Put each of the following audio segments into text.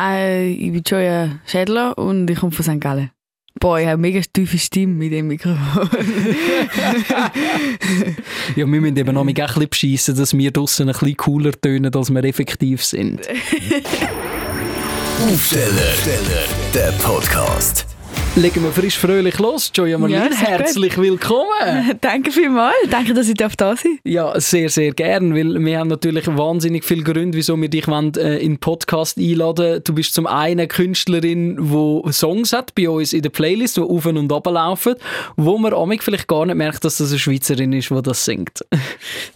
Äh, ich bin Joya Schädler und ich komme von St. Gallen. Boah, ich habe eine mega tiefe Stimme mit dem Mikrofon. ja, wir müssen eben noch ein bisschen beschissen, dass wir draussen ein bisschen cooler tönen, als wir effektiv sind. Aufsteller, der Podcast. Legen wir frisch fröhlich los. Joya Marlene, ja, herzlich gut. willkommen. Danke vielmals. Danke, dass ich da sein darf. Ja, sehr, sehr gern, weil wir haben natürlich wahnsinnig viele Gründe, wieso wir dich wollen, äh, in den Podcast einladen Du bist zum einen Künstlerin, die Songs hat bei uns in der Playlist, die auf und ab laufen, wo man amig vielleicht gar nicht merkt, dass das eine Schweizerin ist, die das singt.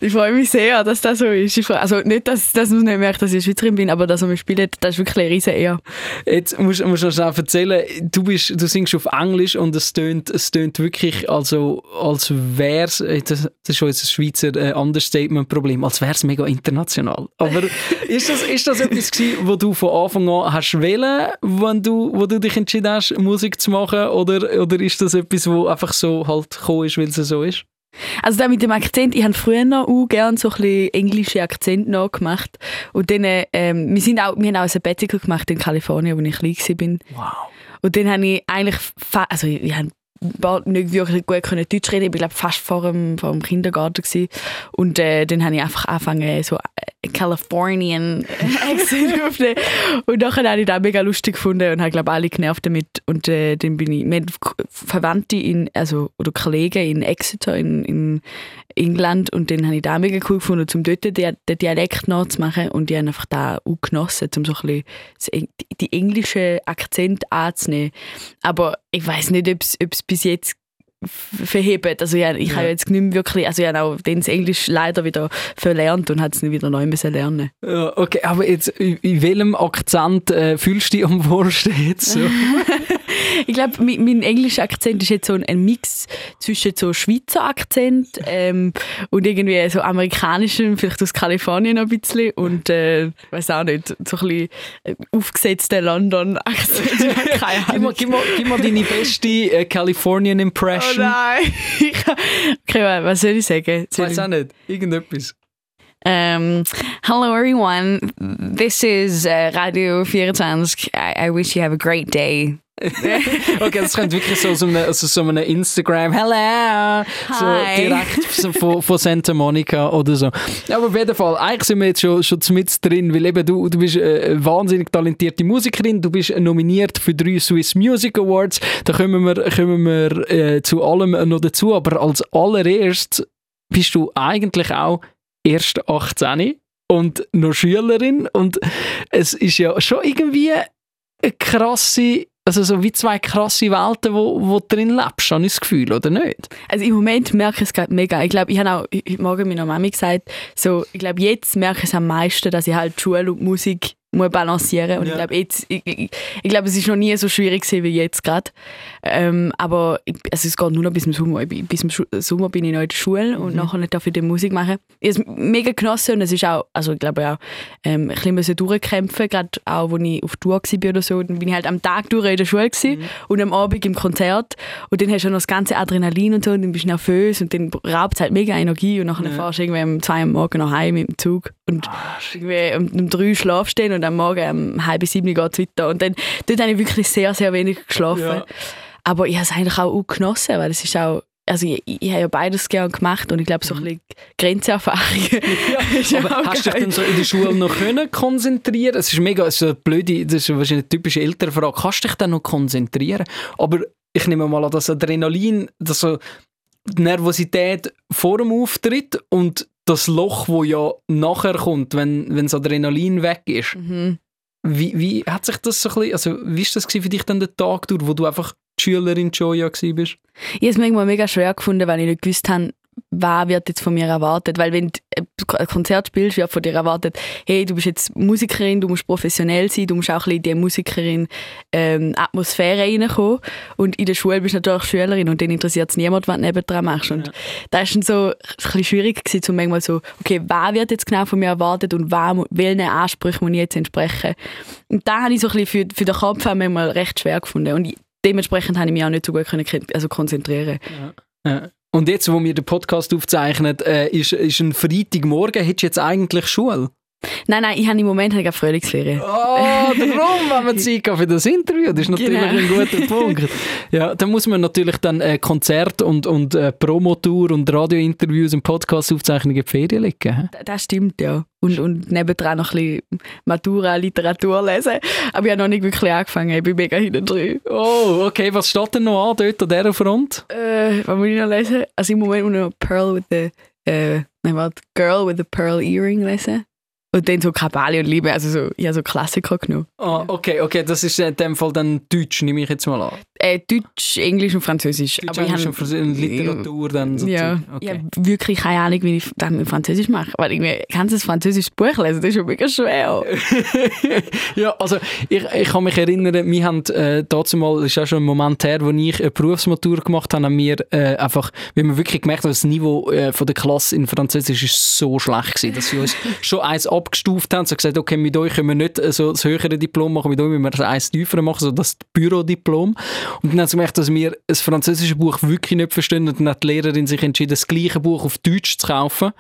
Ich freue mich sehr, dass das so ist. Ich freue, also nicht, dass, dass man nicht merkt, dass ich eine Schweizerin bin, aber dass man spielt, das ist wirklich ein riesen Ehr. Jetzt musst du noch schnell erzählen, du, bist, du singst singst auf Englisch und es tönt, es tönt wirklich, also, als wäre es, äh, das, ist schon jetzt ein Schweizer äh, Understatement-Problem, als wäre es mega international. Aber ist das, ist das etwas gewesen, wo du von Anfang an hast wählen, wenn du, wo du dich entschieden hast, Musik zu machen, oder, oder ist das etwas, wo einfach so halt gekommen ist, weil es so ist? Also da mit dem Akzent, ich habe früher noch auch gerne so ein bisschen englische Akzent nachgemacht und dann, ähm, wir, sind auch, wir haben auch ein Sabbatical gemacht in Kalifornien, wo ich klein war. Wow. Und dann habe ich eigentlich, also ich habe nicht wirklich gut können Deutsch reden. Ich war glaube fast vor dem, vor dem Kindergarten gewesen. und äh, dann habe ich einfach angefangen so äh, Californian Accent aufzunehmen und nachher habe ich das mega lustig gefunden und habe glaube alle genervt damit und äh, dann bin ich mit Verwandte in also oder Kollegen in Exeter in, in England und dann habe ich das mega cool gefunden, um dort den, Dialekt nachzumachen und ich habe einfach da auch genossen, um so ein bisschen die englischen Akzent anzunehmen. Aber ich weiß nicht, ob es bis jetzt verheben. Also ja, ich ja. habe jetzt nicht mehr wirklich, also habe auch das Englisch leider wieder verlernt und habe es nicht wieder neu müssen lernen. Ja, okay, aber jetzt in welchem Akzent äh, fühlst du dich am wohlsten jetzt so? ich glaube, mein, mein englischer Akzent ist jetzt so ein, ein Mix zwischen so Schweizer Akzent ähm, und irgendwie so amerikanischem, vielleicht aus Kalifornien ein bisschen und äh, weiß auch nicht, so ein bisschen äh, aufgesetzten London-Akzent. gib, mir, gib, mir, gib mir deine beste äh, Californian Impression. Oh nein. okay, was soll ich sagen? Ich weiß auch nicht. Irgendetwas. Um, hello, everyone. This is uh, Radio 24. I, I wish you have a great day. Okay, das könnte wirklich so, so, eine, also so eine Instagram Hello! So direkt von, von Santa Monica oder so. Aber auf jeden Fall, eigentlich sind wir jetzt schon, schon mit drin, weil eben du, du bist eine wahnsinnig talentierte Musikerin, du bist nominiert für drei Swiss Music Awards. Da kommen wir, kommen wir äh, zu allem noch dazu, aber als allererst bist du eigentlich auch erst 18 und noch Schülerin und es ist ja schon irgendwie eine krasse also so wie zwei krasse Welten, wo, wo drin lebst, habe ich das Gefühl, oder nicht? Also im Moment merke ich es gerade mega. Ich glaube, ich habe auch heute Morgen meiner Mami gesagt, so, ich glaube, jetzt merke ich es am meisten, dass ich halt Schule und Musik muss balancieren und ja. ich glaube jetzt ich, ich, ich glaube es ist noch nie so schwierig wie jetzt gerade ähm, aber ich, also es geht nur noch bis zum Sommer bis zum Sommer bin ich noch in der Schule und mhm. nachher nicht dafür die Musik machen ich habe es mega genossen und es ist auch also ich glaube auch ähm, ein bisschen durchkämpfen gerade auch wo ich auf Tour war oder so dann bin ich halt am Tag durch in der Schule mhm. und am Abend im Konzert und dann hast du noch das ganze Adrenalin und so und dann bist du nervös und dann raubt es halt mega Energie und nachher ja. fahrst du irgendwie um zwei Uhr morgens noch heim mit dem Zug und ah, irgendwie um, um drei schlafst und und am Morgen um halb sieben geht es weiter. Und dann dort habe ich wirklich sehr, sehr wenig geschlafen. Ja. Aber ich habe es eigentlich auch, genossen, weil es ist auch also ich, ich, habe ja beides gerne gemacht und ich glaube so ein bisschen Grenzerfahrungen. Ja, aber hast du dich dann so in der Schule noch können konzentrieren? Es ist mega, es ist eine blöde, das ist wahrscheinlich eine typische Elternfrage. Kannst du dich dann noch konzentrieren? Aber ich nehme mal an, das Adrenalin, das so die Nervosität vor dem Auftritt und das Loch, wo ja nachher kommt, wenn, wenn das Adrenalin weg ist. Mhm. Wie, wie hat sich das so ein bisschen, also wie ist das für dich dann der Tag durch, wo du einfach die Schülerin Joya warst? Ich habe es manchmal mega schwer gefunden, weil ich nicht gewusst habe, was wird jetzt von mir erwartet? Weil wenn du ein Konzert spielst, wird von dir erwartet, hey, du bist jetzt Musikerin, du musst professionell sein, du musst auch ein bisschen in die Musikerin ähm, reinkommen. Und in der Schule bist du natürlich Schülerin und dann interessiert es niemand, was du nebendran machst. Und ja. da war dann so ein bisschen schwierig gewesen, um manchmal so, okay, was wird jetzt genau von mir erwartet und welchen Ansprüchen muss ich jetzt entsprechen? Und da habe ich so ein bisschen für, für den Kopf manchmal recht schwer gefunden. Und dementsprechend habe ich mich auch nicht so gut können, also konzentrieren. Ja. Ja. Und jetzt, wo wir den Podcast aufzeichnen, äh, ist, ist ein Freitagmorgen, hättest du jetzt eigentlich Schule? Nein, nein, ich habe im Moment habe Frühlingsferien. Oh, darum haben wir Zeit für das Interview. Das ist natürlich Genau. ein guter Punkt. Ja, dann muss man natürlich dann äh, Konzert und, und äh, Promotour und Radiointerviews und Podcast-Aufzeichnungen in die Ferien legen. Das stimmt, ja. Und, und nebendran noch ein bisschen Matura, Literatur lesen. Aber ich habe noch nicht wirklich angefangen. Ich bin mega hinten drin. Oh, okay. Was steht denn noch an dort an dieser Front? Äh, was muss ich noch lesen? Also im Moment muss ich noch Pearl with the, äh, nein, warte, Girl with the Pearl Earring lesen. Und dann so Kabale und Liebe, also so, ich habe so Klassiker genommen. Ah, okay, okay. Das ist in dem Fall dann Deutsch, nehme ich jetzt mal an. Äh, Deutsch, Englisch und Französisch. Deutsch, aber ich Englisch habe- und Französisch, Literatur dann so Ja, ich okay. habe wirklich keine Ahnung, wie ich das mit Französisch mache. Weil irgendwie, kannst du ein französisches Buch lesen? Das ist schon mega schwer. ja, also ich, ich kann mich erinnern, wir haben äh, dazu mal, das ist auch schon ein Moment her, wo ich eine Berufsmatur gemacht habe, haben wir äh, einfach, wir haben wirklich gemerkt, dass das Niveau äh, von der Klasse in Französisch ist so schlecht gewesen, dass sie uns schon eins abgestuft haben, so gesagt, okay, mit euch können wir nicht äh, so das höhere Diplom machen, mit euch müssen wir eins tiefer machen, so das Bürodiplom. Und dann haben sie gemerkt, dass wir das französische Buch wirklich nicht verstehen und dann hat die Lehrerin sich entschieden, das gleiche Buch auf Deutsch zu kaufen.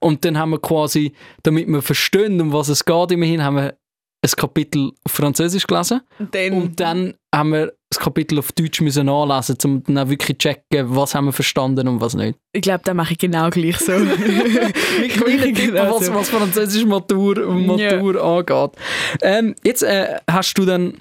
Und dann haben wir quasi, damit wir verstehen, um was es geht, immerhin haben wir ein Kapitel auf Französisch gelesen Und dann, und dann haben wir das Kapitel auf Deutsch müssen nachlesen, um dann auch wirklich zu checken, was haben wir verstanden und was nicht. ich glaube, das mache ich genau gleich so. Kleine Tipp, Genau was, was Französisch Matur, Matur angeht. Ähm, jetzt äh, hast du dann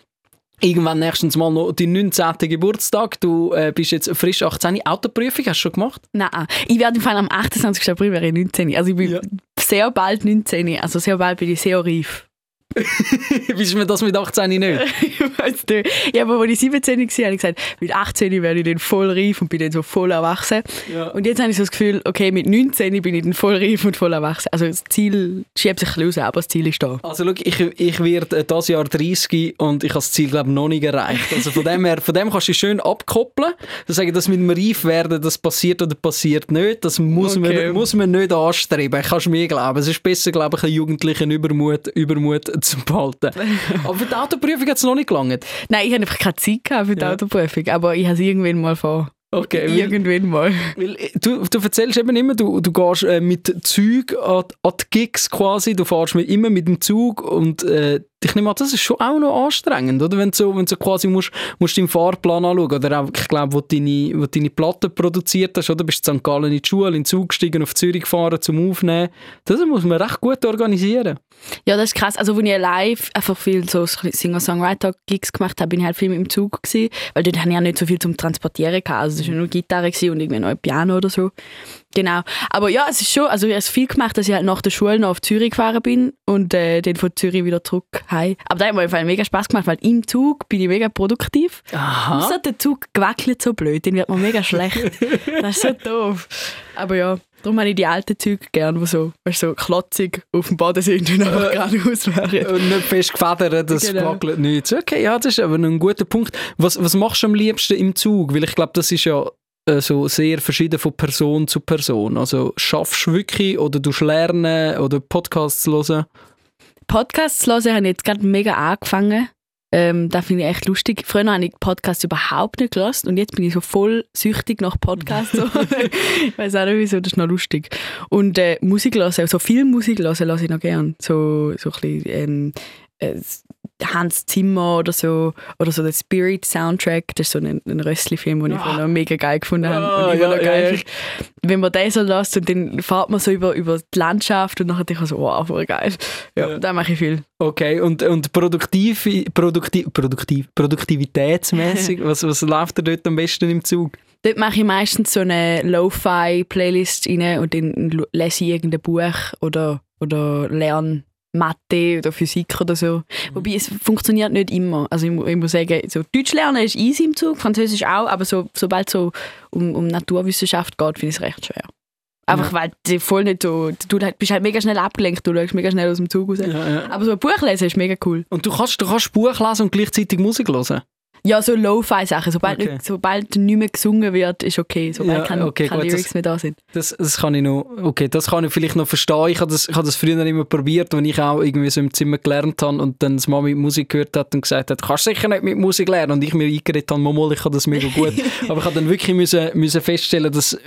irgendwann nächstens mal noch deinen 19. Geburtstag. Du äh, bist jetzt frisch 18. Autoprüfung hast du schon gemacht? Nein, ich werde im Fall am 28. April wäre ich 19. Also ich bin Ja. sehr bald 19. Also sehr bald bin ich sehr reif. Bist mir das mit 18 nicht? weißt du, ja, aber als ich 17 war, habe ich gesagt, mit 18 werde ich dann voll reif und bin dann so voll erwachsen. Ja. Und jetzt habe ich so das Gefühl, okay, mit 19 bin ich dann voll reif und voll erwachsen. Also das Ziel schiebt sich ein bisschen raus, aber das Ziel ist da. Also schau, ich, ich werde äh, dieses Jahr 30 und ich habe das Ziel glaube noch nicht erreicht. Also von dem her, von dem kannst du schön abkoppeln. Du sagen, dass mit dem Reif werden, das passiert oder passiert nicht. Das muss, Okay. man, muss man nicht anstreben. Kannst du mir glauben. Es ist besser, glaube ich, einen jugendlichen Übermut, Übermut zu behalten. Aber für die Autoprüfung hat es noch nicht gelangt. Nein, ich habe einfach keine Zeit gehabt für die Ja. Autoprüfung, aber ich habe es irgendwann mal vor. Okay, weil, Irgendwann mal. weil, äh, du, du erzählst eben immer, du, du gehst äh, mit Zug an, an die Gigs quasi, du fährst mit, immer mit dem Zug und äh, ich nehme an, das ist schon auch noch anstrengend, oder? Wenn du so, wenn du quasi musst, musst deinen Fahrplan anschauen oder auch, ich glaube, wo du deine, wo deine Platte produziert hast, oder? Bist du in St. Gallen in die Schule, in den Zug gestiegen, auf Zürich gefahren zum Aufnehmen. Das muss man recht gut organisieren. Ja, das ist krass. Also, als ich live einfach viel so Singer-Songwriter-Gigs gemacht habe, bin ich halt viel mit dem Zug gewesen, weil dort hatte ich ja nicht so viel zum Transportieren gehabt. Also, es war nur Gitarre und irgendwie noch ein Piano oder so. Genau. Aber ja, es ist schon, also ich habe es viel gemacht, dass ich halt nach der Schule noch auf Zürich gefahren bin und äh, dann von Zürich wieder zurück heim. Aber da hat mir auf mega Spaß gemacht, weil im Zug bin ich mega produktiv. Aha. Außer der Zug gewackelt so blöd, den wird man mega schlecht. Das ist so doof. Aber ja, darum habe ich die alten Züge gern, die so, weißt, so klotzig auf dem Boden sind und einfach geradeaus wären. Und nicht fest gefedert, das Genau. wackelt nichts. Okay, ja, das ist aber ein guter Punkt. Was, was machst du am liebsten im Zug? Weil ich glaube, das ist ja äh, so sehr verschieden von Person zu Person. Also schaffst du wirklich oder du lernen oder Podcasts hören? Podcasts hören habe ich jetzt gerade mega angefangen. Ähm, das finde ich echt lustig. Früher habe ich Podcasts überhaupt nicht gehört und jetzt bin ich so voll süchtig nach Podcasts. So. ich weiß auch nicht wieso, das ist noch lustig. Und äh, Musik hören, so viel Musik hören, höre ich noch gern. So, so ein bisschen ähm, äh, Hans Zimmer oder so, oder so der Spirit Soundtrack, das ist so ein, ein Rössli-Film, den ich Ah. früher mega geil gefunden habe. Ah, und immer ja, noch geil ja. Wenn man den so lässt und dann fährt man so über, über die Landschaft und nachher denke ich so, wow, voll geil. Ja, Ja. da mache ich viel. Okay, und, und produktiv, produktiv, produktiv, produktivitätsmäßig, was, was läuft dir dort am besten im Zug? Dort mache ich meistens so eine Lo-Fi-Playlist rein und dann lese ich irgendein Buch oder, oder lerne Mathe oder Physik oder so. Wobei es funktioniert nicht immer. Also ich, ich muss sagen, so Deutsch lernen ist easy im Zug, Französisch auch, aber so, sobald es so um, um Naturwissenschaft geht, finde ich es recht schwer. Einfach weil du voll nicht so, du halt- bist halt mega schnell abgelenkt, du schaust mega schnell aus dem Zug raus. Ja, ja. Aber so ein Buch lesen ist mega cool. Und du kannst, du kannst Buch lesen und gleichzeitig Musik hören? Ja, so Lo-Fi-Sachen. Sobald, Okay. nicht, sobald nicht mehr gesungen wird, ist okay. Sobald Ja, keine, okay, keine gut, Lyrics das- mehr da sind. Das, das kann ich noch, okay, das kann ich vielleicht noch verstehen. Ich habe das, ich habe das früher immer probiert, wenn ich auch irgendwie so im Zimmer gelernt habe und dann das Mami Musik gehört hat und gesagt hat, kannst sicher nicht mit Musik lernen. Und ich mir eingeredet habe, mal, ich kann das mega gut. Aber ich habe dann wirklich müssen, müssen feststellen, dass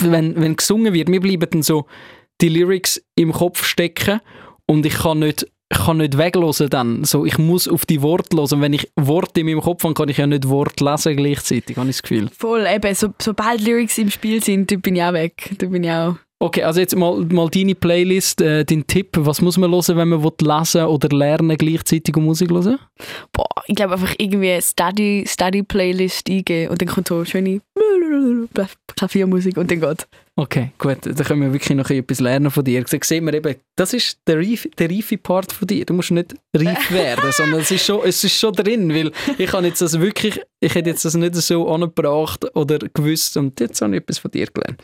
wenn, wenn gesungen wird, mir bleiben dann so die Lyrics im Kopf stecken und ich kann nicht ich kann nicht weglosen dann. So, ich muss auf die Worte hören. Wenn ich Worte in meinem Kopf habe, kann ich ja nicht Worte lesen gleichzeitig, habe ich das Gefühl. Voll, eben, so, sobald Lyrics im Spiel sind, bin ich auch weg. Da bin ich auch... Okay, also jetzt mal, mal deine Playlist, äh, dein Tipp. Was muss man hören, wenn man lesen oder lernen gleichzeitig und Musik hören? Boah, ich glaube einfach irgendwie Study, Study Playlist eingeben und dann kommt so schöne Klaviermusik und dann geht Okay, gut, dann können wir wirklich noch etwas lernen von dir. Da sehen wir eben, das ist der, reif, der reife Part von dir. Du musst nicht reif werden, sondern es ist, schon, es ist schon drin, weil ich habe jetzt das wirklich, ich hätte jetzt das nicht so angebracht oder gewusst und jetzt habe ich etwas von dir gelernt.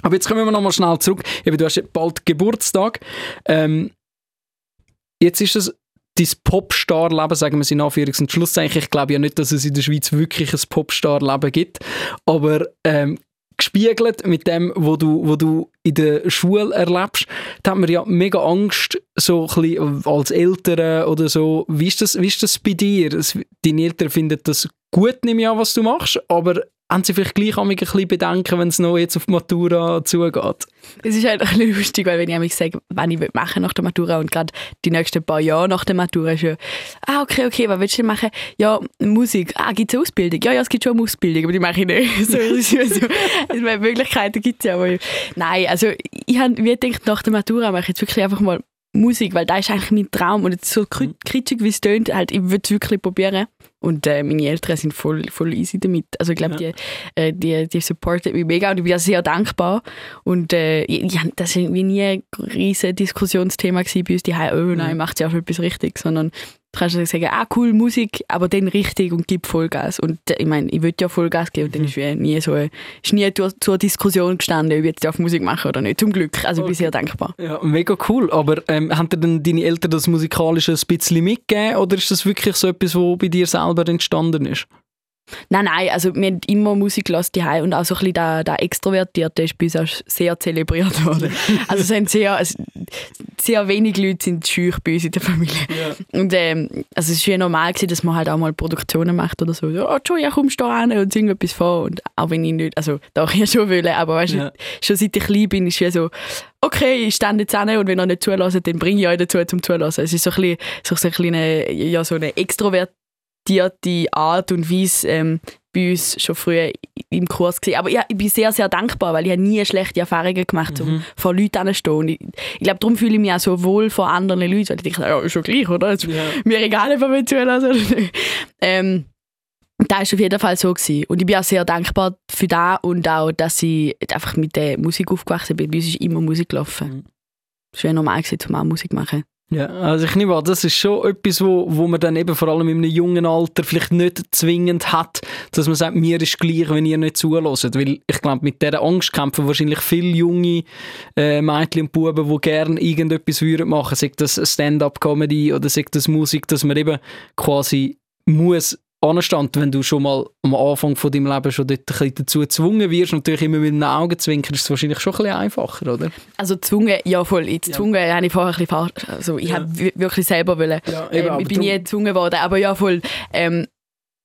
Aber jetzt kommen wir noch mal schnell zurück. Eben, du hast bald Geburtstag. Ähm, jetzt ist es dein Popstar-Leben, sagen wir es in Anführungs- und Schlusszeichen. Ich glaube ja nicht, dass es in der Schweiz wirklich ein Popstar-Leben gibt. Aber ähm, gespiegelt mit dem, wo du, wo du in der Schule erlebst, da hat man ja mega Angst, so ein bisschen als Eltern oder so. Wie ist das, wie ist das bei dir? Deine Eltern finden das gut, nehme ich an, was du machst, aber haben sie vielleicht gleich ein bisschen Bedenken, wenn es noch jetzt auf die Matura zugeht? Es ist halt ein bisschen lustig, weil wenn ich sage, was ich machen nach der Matura und gerade die nächsten paar Jahre nach der Matura ist ja, ah, okay, okay, was willst du denn machen? Ja, Musik. Ah, gibt es Ausbildung? Ja, ja, es gibt schon eine Ausbildung, aber die mache ich nicht. so, so, also, Möglichkeiten gibt es ja, aber nein, also ich habe gedacht, nach der Matura mache ich jetzt wirklich einfach mal Musik, weil das ist eigentlich mein Traum und jetzt so mhm. kritisch wie es tönt, halt, ich würde es wirklich probieren. Und äh, meine Eltern sind voll, voll easy damit. Also ich glaube, ja. die, äh, die, die supporten mich mega und ich bin auch sehr dankbar. Und äh, ja, das war nie ein riesiges Diskussionsthema bei uns, die oh nein, mhm. macht ja auch etwas richtig, sondern Du kannst sagen, ah cool, Musik, aber dann richtig und gib Vollgas. Und äh, ich meine, ich würde ja Vollgas geben und dann mhm. ist nie so ist nie zur Diskussion gestanden, ob ich jetzt auf Musik mache oder nicht. Zum Glück. Also okay. ich bin sehr dankbar. Ja, mega cool. Aber ähm, haben dir dann deine Eltern das musikalische ein bisschen mitgegeben oder ist das wirklich so etwas, was bei dir selber entstanden ist? Nein, nein, also wir haben immer Musik gelassen die und auch so ein bisschen der, der Extrovertierte ist bei uns auch sehr zelebriert worden. also es sind sehr, also sehr wenig Leute sind schüch bei uns in der Familie. Yeah. Und ähm, also es war ja normal, gewesen, dass man halt auch mal Produktionen macht oder so. oh, Joja, kommst du da hin und sing etwas vor. Und auch wenn ich nicht, also da ich ja schon wollen, aber weißt yeah. schon seit ich klein bin, ist es so, okay, ich stehe jetzt hin und wenn er nicht zulässt, dann bringe ich euch dazu zum Zulassen. Es ist so ein bisschen, so ein kleine, ja, so eine Extrovert die Art und Weise ähm, bei uns schon früher im Kurs gesehen. Aber ja, ich bin sehr, sehr dankbar, weil ich habe nie schlechte Erfahrungen gemacht, um mhm. vor Leuten zu stehen. Ich, ich glaube, darum fühle ich mich auch so wohl vor anderen Leuten, weil ich denke, ja, ist schon gleich, oder? Also, ja. Mir egal, ob man zulassen oder nicht. Ähm, das war auf jeden Fall so. Gewesen. Und ich bin auch sehr dankbar für das und auch, dass ich einfach mit der Musik aufgewachsen bin. Bei uns ist immer Musik gelaufen. Mhm. Es war normal, gewesen, um auch Musik zu machen. Ja, also ich nehme an, das ist schon etwas, wo, wo man dann eben vor allem in einem jungen Alter vielleicht nicht zwingend hat, dass man sagt, mir ist gleich, wenn ihr nicht zulässt. Weil ich glaube, mit dieser Angst kämpfen wahrscheinlich viele junge äh, Mädchen und Buben, die gerne irgendetwas würden machen, sei das Stand-up-Comedy oder sei das Musik, dass man eben quasi muss anstand, wenn du schon mal am Anfang von deinem Leben schon dort ein dazu gezwungen wirst, natürlich immer mit einem Augenzwinkern, ist es wahrscheinlich schon ein bisschen einfacher, oder? Also gezwungen, ja voll. Ich gezwungen ja. habe ich vorher ein bisschen falsch, also ich ja. habe wirklich selber wollen. Ja, eben, ähm, ich bin nie gezwungen worden, aber ja voll. Ähm,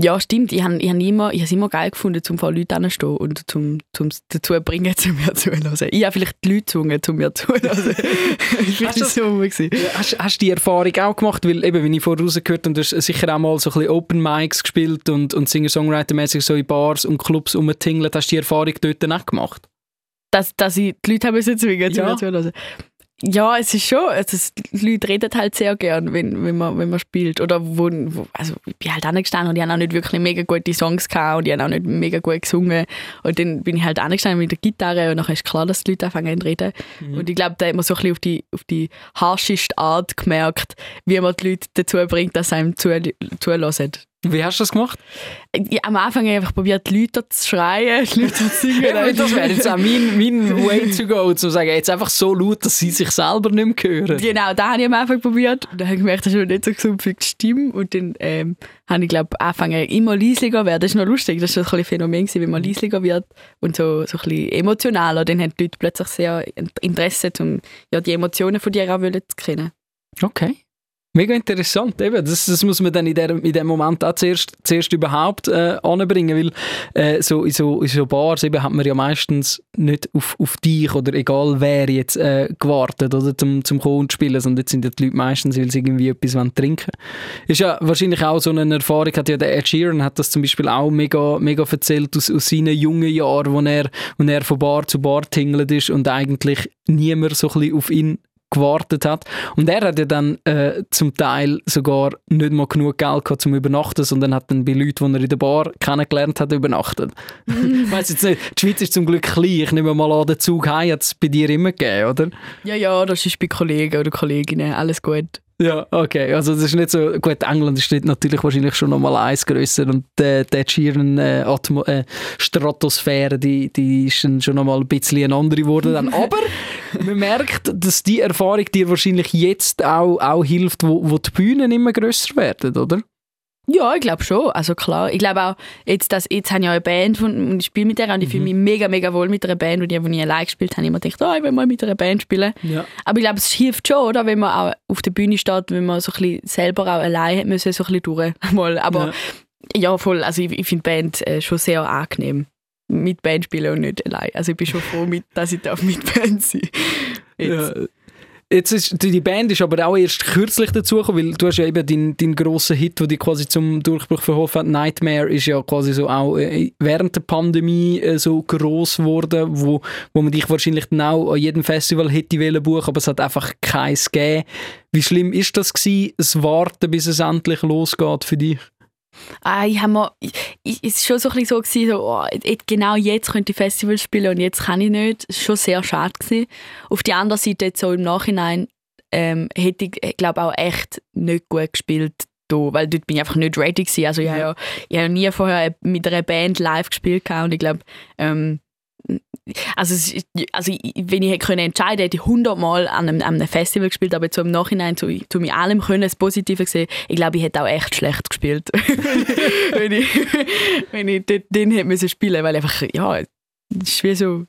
ja, stimmt. Ich habe ich hab immer, ich es immer geil gefunden, zum vor Leuten anzustehen und zum, zum dazu bringen, zu mir zuzuhören. Ich habe vielleicht die Leute gezwungen, zu mir zuzuhören. hast, du, so hast, hast du die Erfahrung auch gemacht? Weil eben, wenn ich vorher rausgehört habe, du hast sicher auch mal so ein bisschen Open Mics gespielt und, und Singer-Songwriter-mäßig so in Bars und Clubs rumtingelt. Hast du die Erfahrung dort auch gemacht? Dass, dass ich die Leute haben müssen zwingen, zu ja. mir zuzuhören? Ja, es ist schon, also die Leute reden halt sehr gern, wenn, wenn, man, wenn man spielt. Oder wo, wo also ich bin halt angestanden und die haben auch nicht wirklich mega gute Songs gehabt und die haben auch nicht mega gut gesungen. Und dann bin ich halt angestanden mit der Gitarre und dann ist klar, dass die Leute anfangen zu reden. Mhm. Und ich glaube, da hat man so ein bisschen auf die, auf die harscheste Art gemerkt, wie man die Leute dazu bringt, dass sie einem zulassen. Wie hast du das gemacht? Ja, am Anfang habe ich einfach probiert, die Leute zu schreien, die Leute zu singen. das wäre jetzt auch mein, mein Way to go, zu sagen, jetzt einfach so laut, dass sie sich selber nicht mehr hören. Genau, da habe ich am Anfang probiert. Und dann habe ich gemerkt, das ist nicht so gesund für die Stimme. Und dann ähm, habe ich, glaube angefangen, immer leislicher werden. Das ist noch lustig, das war so ein Phänomen, wenn man leislicher wird und so, so ein bisschen emotionaler. Dann haben die Leute plötzlich sehr Interesse, um ja, die Emotionen von dir auch zu kennen. Okay. Mega interessant, eben. Das, das muss man dann in, der, in dem Moment auch zuerst, zuerst überhaupt äh, anbringen, weil äh, so, in, so, in so Bars eben hat man ja meistens nicht auf, auf dich oder egal wer jetzt äh, gewartet oder zum, zum Kommen spielen, sondern jetzt sind ja die Leute meistens, weil sie irgendwie etwas wollen trinken Ist ja wahrscheinlich auch so eine Erfahrung, hat ja der Ed Sheeran hat das zum Beispiel auch mega, mega erzählt aus, aus seinen jungen Jahren, wo er, wo er von Bar zu Bar tingelt ist und eigentlich niemand so ein bisschen auf ihn gewartet hat. Und er hat ja dann äh, zum Teil sogar nicht mal genug Geld gehabt zum Übernachten, sondern hat dann bei Leuten, die er in der Bar kennengelernt hat, übernachtet. ich weiss jetzt nicht, die Schweiz ist zum Glück klein. Ich nehme mal an, den Zug heim hat es bei dir immer gegeben, oder? Ja, ja, das ist bei Kollegen oder Kolleginnen alles gut. Ja, okay. Also das ist nicht so... Gut, England ist natürlich wahrscheinlich schon noch mal eins grösser und äh, die Sheeran äh, äh, Stratosphäre, die, die ist dann schon noch mal ein bisschen eine andere geworden. Dann. Aber man merkt, dass die Erfahrung dir wahrscheinlich jetzt auch, auch hilft, wo, wo die Bühnen immer grösser werden, oder? Ja, ich glaube schon. Also klar, ich glaube auch, jetzt, dass, jetzt habe ich eine Band und ich spiele mit der und ich fühle mhm. mich mega, mega wohl mit einer Band und ich, als ich allein gespielt habe, immer gedacht, oh, ich will mal mit einer Band spielen. Ja. Aber ich glaube, es hilft schon, oder, wenn man auch auf der Bühne steht, wenn man so ein bisschen selber auch allein hat müssen, so ein bisschen durch. Mal. Aber ja. ja, voll, also ich, ich finde Band äh, schon sehr angenehm. Mit Band spielen und nicht allein. Also ich bin schon froh, mit, dass ich mit Band sein darf. Ja. Jetzt ist, die Band ist aber auch erst kürzlich dazugekommen, weil du hast ja eben deinen dein grossen Hit, der dich quasi zum Durchbruch verholfen hat, Nightmare, ist ja quasi so auch äh, während der Pandemie äh, so gross geworden, wo, wo man dich wahrscheinlich dann auch an jedem Festival hätte wollen buchen, aber es hat einfach keins gegeben. Wie schlimm ist das gewesen, das Warten, bis es endlich losgeht für dich? Ah, ich habe es ist schon so ein bisschen so gewesen, so, oh, genau jetzt könnte ich Festival spielen und jetzt kann ich nicht. Es war schon sehr schade gewesen. Auf der anderen Seite jetzt so im Nachhinein ähm, hätte ich, glaube auch echt nicht gut gespielt da, weil dort bin ich einfach nicht ready gewesen. Also ich habe ja, ich habe nie vorher mit einer Band live gespielt und ich glaube, ähm, also, also wenn ich hätte können entscheiden hätte ich hundertmal an einem, an einem Festival gespielt, aber so im Nachhinein zu, zu mir allem können das Positive gesehen. Ich glaube, ich hätte auch echt schlecht gespielt, wenn ich, wenn ich den, den hätte müssen spielen, weil einfach ja, ist wie so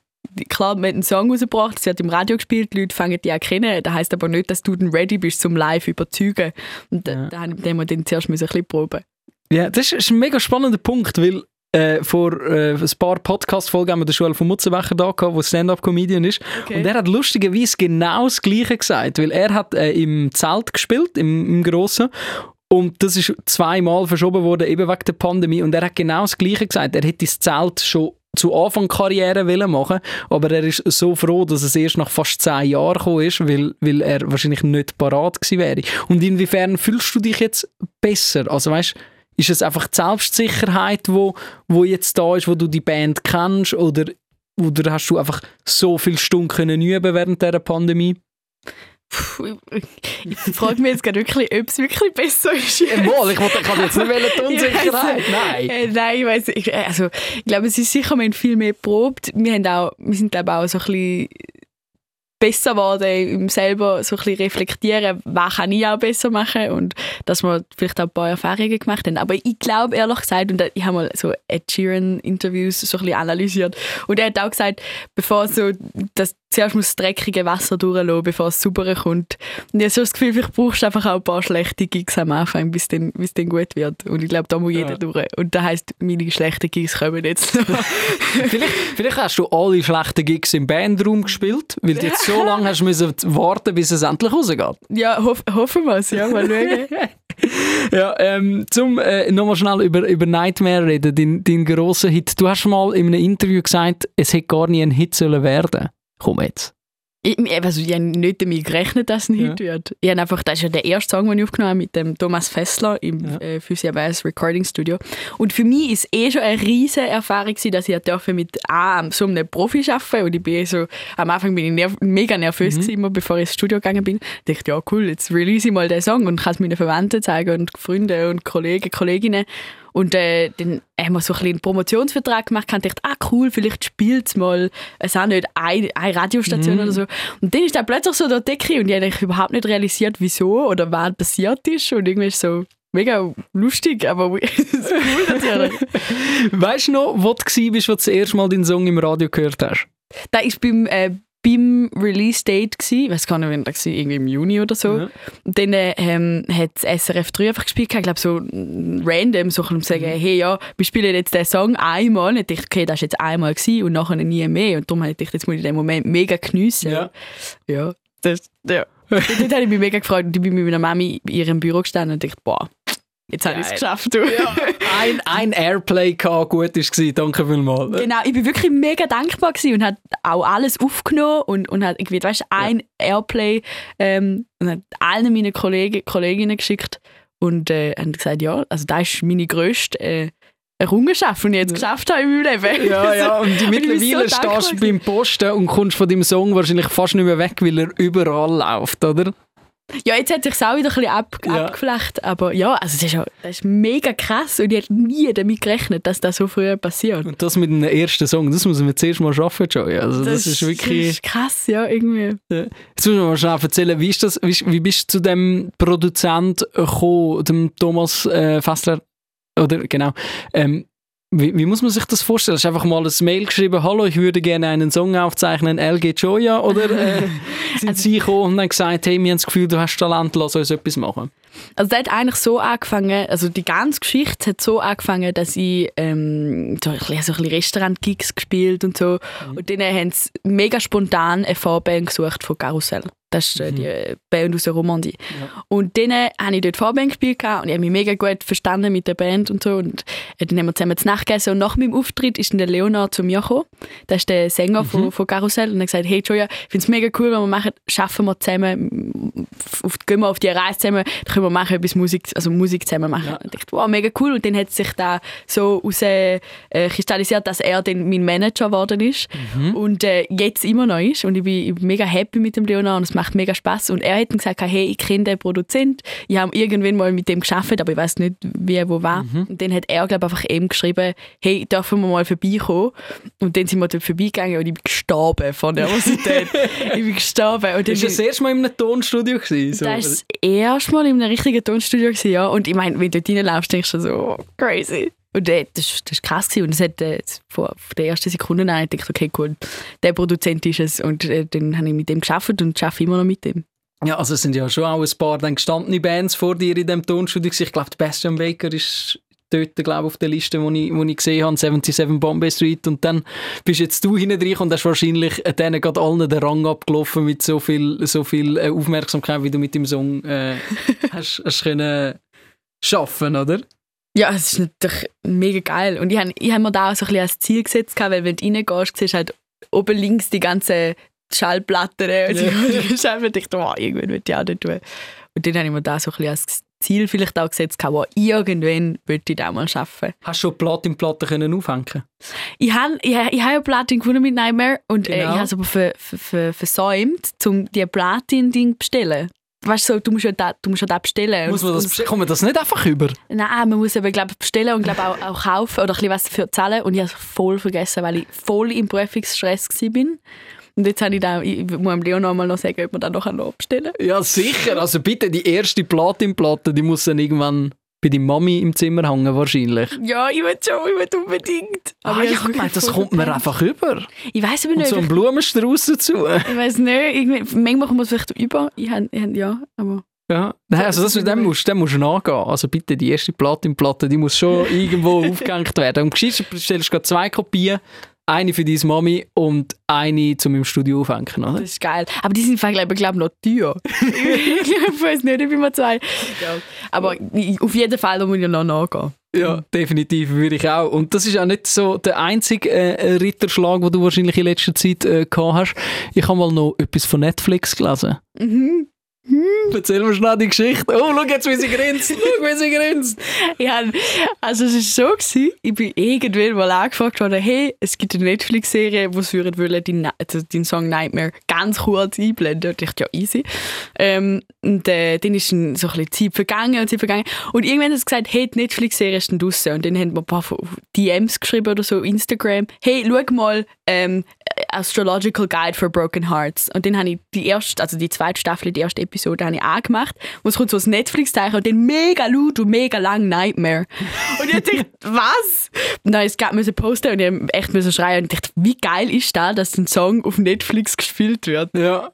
klar, man hat einen Song rausgebracht, sie hat im Radio gespielt, die Leute fangen die an kennen. Das heisst aber nicht, dass du dann ready bist zum Live überzeugen. Und ja. da, da haben wir dann zuerst ein bisschen proben. Ja, das ist ein mega spannender Punkt, weil äh, vor äh, ein paar Podcast-Folgen haben wir den Schule von Mutzenbecher da gehabt, der Stand-Up-Comedian ist. Okay. Und er hat lustigerweise genau das Gleiche gesagt, weil er hat äh, im Zelt gespielt, im, im Grossen. Und das ist zweimal verschoben worden, eben wegen der Pandemie. Und er hat genau das Gleiche gesagt. Er hätte das Zelt schon zu Anfang Karriere wollen machen, aber er ist so froh, dass es erst nach fast zehn Jahren gekommen ist, weil, weil er wahrscheinlich nicht parat gewesen wäre. Und inwiefern fühlst du dich jetzt besser? Also weißt, ist es einfach die Selbstsicherheit, wo, wo jetzt da ist, wo du die Band kennst? Oder, oder hast du einfach so viele Stunden können üben während der Pandemie? Puh, ich frage mich jetzt gerade wirklich, ob es wirklich besser ist. Ja, mal, ich wollte jetzt nicht die Unsicherheit. Nein. Äh, nein, ich weiß ich, also, ich glaube, es ist sicher, wir haben viel mehr geprobt. Wir, haben auch, wir sind glaube auch so ein bisschen besser geworden, im selber so ein bisschen reflektieren, was kann ich auch besser machen und dass wir vielleicht auch ein paar Erfahrungen gemacht haben. Aber ich glaube, ehrlich gesagt, und ich habe mal so Ed Sheeran Interviews so ein bisschen analysiert und er hat auch gesagt, bevor so das zuerst muss das dreckige Wasser durchlassen, bevor es sauber kommt. Und ich habe so das Gefühl, vielleicht brauchst du einfach auch ein paar schlechte Gigs am Anfang, bis es dann, dann gut wird. Und ich glaube, da muss jeder ja. durch. Und das heisst, meine schlechten Gigs kommen jetzt vielleicht, vielleicht hast du alle schlechten Gigs im Bandraum gespielt, weil du jetzt so lange hast müssen warten, bis es endlich rausgeht. Ja, hoff, hoffen wir es. Ja, mal schauen. ja, ähm, zum äh, nochmal schnell über, über Nightmare reden, dein, dein grosser Hit. Du hast mal in einem Interview gesagt, es hätte gar nie ein Hit sollen werden Komm jetzt. Ich, also ich habe nicht damit gerechnet, dass es ein Hit ja. wird. Ich habe einfach, das ist ja der erste Song, den ich aufgenommen habe mit dem Thomas Fessler im ja. äh, Physiabase Recording Studio. Und für mich war es eh schon eine riesige Erfahrung, dass ich mit ah, so einem Profi arbeiten Und ich bin so, am Anfang bin ich nerv mega nervös, mhm. gewesen, bevor ich ins Studio gegangen bin. Ich dachte, ja cool, jetzt release ich mal den Song und kann es meinen Verwandten zeigen und Freunden und Kollegen, Kolleginnen. Und äh, dann haben wir so ein einen Promotionsvertrag gemacht und dachte, ah cool, vielleicht spielt es mal, es auch nicht eine, eine Radiostation mhm. oder so. Und dann ist dann plötzlich so der Decke und ich habe überhaupt nicht realisiert, wieso oder was passiert ist. Und irgendwie ist so mega lustig, aber cool natürlich. weißt du noch, wo du warst, als du das erste Mal deinen Song im Radio gehört hast? Da ist beim, äh, beim Release-Date gsi, ich weiß gar nicht, wann das war, irgendwie im Juni oder so. Ja. Und dann ähm, hat das SRF 3 einfach gespielt, ich glaube so random, so um zu sagen, hey ja, wir spielen jetzt den Song einmal. Und ich dachte, okay, das war jetzt einmal gewesen und nachher nie mehr. Und darum habe ich jetzt muss ich den Moment mega geniessen. Ja. Ja, das, ja. Und dort habe ich mich mega gefreut und ich bin mit meiner Mami in ihrem Büro gestanden und dachte, boah, jetzt habe ich es geschafft. Du. Ein, ein Airplay gehabt, gut war, danke vielmals. Genau, ich bin wirklich mega dankbar und hat auch alles aufgenommen und, und hat irgendwie, weißt, ein Airplay ähm, und hat allen meinen Kollegen, Kolleginnen geschickt und äh, haben gesagt, ja, also das ist meine grösste äh, Errungenschaft, die ich jetzt geschafft habe in meinem Leben. Ja, ja, und ich bin mittlerweile so stehst du beim Posten und kommst von deinem Song wahrscheinlich fast nicht mehr weg, weil er überall läuft, oder? Ja, jetzt hat sich auch wieder ein bisschen ab, Ja. abgeflecht, aber ja, also das ist, auch- das ist mega krass und ich hätte nie damit gerechnet, dass das so früh passiert. Und das mit einem ersten Song, das muss man zuerst mal schaffen, Joey. Also das, ist wirklich... Das ist krass, ja, irgendwie. Jetzt muss man mal schnell erzählen, wie, ist das, wie, wie bist du zu dem Produzent gekommen, dem Thomas äh, Fessler? Oder genau. Ähm, wie, wie muss man sich das vorstellen? Hast du einfach mal ein Mail geschrieben, hallo, ich würde gerne einen Song aufzeichnen, LG Joya? Oder äh, sind sie gekommen und haben gesagt, hey, wir haben das Gefühl, du hast Talent, lass uns etwas machen? Also das hat eigentlich so angefangen, also die ganze Geschichte hat so angefangen, dass ich ähm, so ein bisschen, so bisschen Restaurant-Gigs gespielt und so. Und dann haben sie mega spontan eine Vorband gesucht von Karussell. Das ist äh, die äh, Band aus der Romandie. Und dann äh, habe ich dort Vorband gespielt und ich habe mich mega gut verstanden mit der Band und so. Und dann haben wir zusammen zu Nacht gegessen und nach meinem Auftritt ist dann der Leonard zu mir gekommen. Das ist der Sänger von, von Karussell und er hat gesagt, hey Joja, ich finde es mega cool, wenn wir machen, schaffen wir zusammen, auf, gehen wir auf die Reise zusammen, dann können wir machen, etwas Musik, also Musik zusammen machen. Und ich dachte, wow, mega cool. Und dann hat sich da so raus, äh, kristallisiert, dass er dann mein Manager geworden ist und äh, jetzt immer noch ist. Und ich bin, ich bin mega happy mit dem Leonard und es macht mega Spaß. Und er hat gesagt, hey, ich kenne den Produzent, ich habe irgendwann mal mit dem geschafft, aber ich weiß nicht, wie, wo war. Und dann hat er, glaube ich, einfach ihm geschrieben, hey, dürfen wir mal vorbeikommen? Und dann sind wir dort vorbeigegangen und ich bin gestorben von Nervosität. ich bin gestorben. Und dann Ist das das erste Mal in einem Tonstudio gewesen? So? das war das erste Mal in einem richtigen Tonstudio, gewesen, ja. Und ich meine, wenn du dort reinlaufst, denkst du so, oh, crazy. Und äh, das, das war krass. Gewesen. Und es hat äh, von, von der ersten Sekunde an gedacht, okay, cool, der Produzent ist es. Und äh, dann habe ich mit dem geschafft und arbeite immer noch mit dem. Ja, also es sind ja schon auch ein paar dann gestandene Bands vor dir in diesem Tonstudio. Ich glaube, Bastian Baker ist dort, glaube auf der Liste, wo ich, wo ich gesehen habe, 77 Bombay Street. Und dann bist jetzt du hinten drin und hast wahrscheinlich äh, denen gerade allen den Rang abgelaufen mit so viel, so viel äh, Aufmerksamkeit, wie du mit dem Song äh, hast, hast können schaffen, oder? Ja, es ist natürlich mega geil. Und ich habe ich hab mir da auch so ein bisschen als Ziel gesetzt, weil wenn du reingehst, siehst du halt oben links die ganzen Schallplatten und die Schallplatten. Ich dachte, wow, irgendwann will ich auch das tun. Und dann habe ich mir da so ein bisschen als Ziel vielleicht auch gesetzt, wow, irgendwann will ich das mal schaffen. Hast du schon Platin-Platten können aufhängen Ich habe ich, ich hab ja Platin gewonnen mit Nightmare und äh, Genau. ich habe es aber ver, ver, ver, versäumt, um die Platin-Ding zu bestellen. Weißt du, so, du musst ja da, du musst ja da bestellen. Muss man das, bestellen? Kommt das nicht einfach über? Nein, man muss aber glaub, bestellen und glaub, auch, auch kaufen oder ein bisschen was dafür zahlen. Und ich habe es voll vergessen, weil ich voll im Prüfungsstress war. Und jetzt habe ich da, ich muss dem Leon noch mal noch sagen, ob wir dann noch noch bestellen Ja, sicher. Also bitte, die erste Platin-Platte, die muss dann irgendwann bei deiner Mami im Zimmer hängen, wahrscheinlich. Ja, ich will schon, ich will unbedingt. Aber ich Ah, ja, ich meine, das kommt mir einfach über. Ich weiß aber Und nicht. so ein ich, Blumenstrauß dazu. ich weiß nicht. Irgendwie, manchmal kommt es vielleicht über. Ich hab, ich hab, ja, aber... Ja. Nein, also das, dem, musst, dem musst du nachgehen. Also bitte, die erste Platin-Platte, die muss schon irgendwo aufgehängt werden. Und gescheit bestellst du gerade zwei Kopien. Eine für deine Mami und eine zum im Studio aufhängen, oder? Das ist geil. Aber die sind, glaube ich, glaub, noch teuer. ich weiß nicht, ich mal zwei... Aber auf jeden Fall da muss ich noch nachgehen. Ja, definitiv würde ich auch. Und das ist auch nicht so der einzige äh, Ritterschlag, den du wahrscheinlich in letzter Zeit äh, gehabt hast. Ich habe mal noch etwas von Netflix gelesen. Mhm. Erzähl mir schnell die Geschichte. Oh, schau jetzt, wie sie grinst. Schau, wie sie grinst. Hab, also es war so, gewesen, ich bin irgendwann mal angefragt worden, hey, es gibt eine Netflix-Serie, wo sie wollen, deinen, also deinen Song Nightmare ganz kurz einblenden. Und ich dachte, ja, easy. Ähm, und äh, dann ist so ein bisschen Zeit vergangen und Zeit vergangen. Und irgendwann haben sie gesagt, hey, die Netflix-Serie ist dann draussen. Und dann haben wir ein paar DMs geschrieben oder so, Instagram. Hey, schau mal, ähm, Astrological Guide for Broken Hearts. Und dann habe ich die erste, also die zweite Staffel, die erste Episode, habe ich angemacht. Und es kommt so ein Netflix-Zeichen und dann mega laut und mega lang Nightmare. Und ich dachte, was? Und dann musste ich es posten und ich echt müssen schreien und ich dachte, wie geil ist das, dass ein Song auf Netflix gespielt wird? Ja.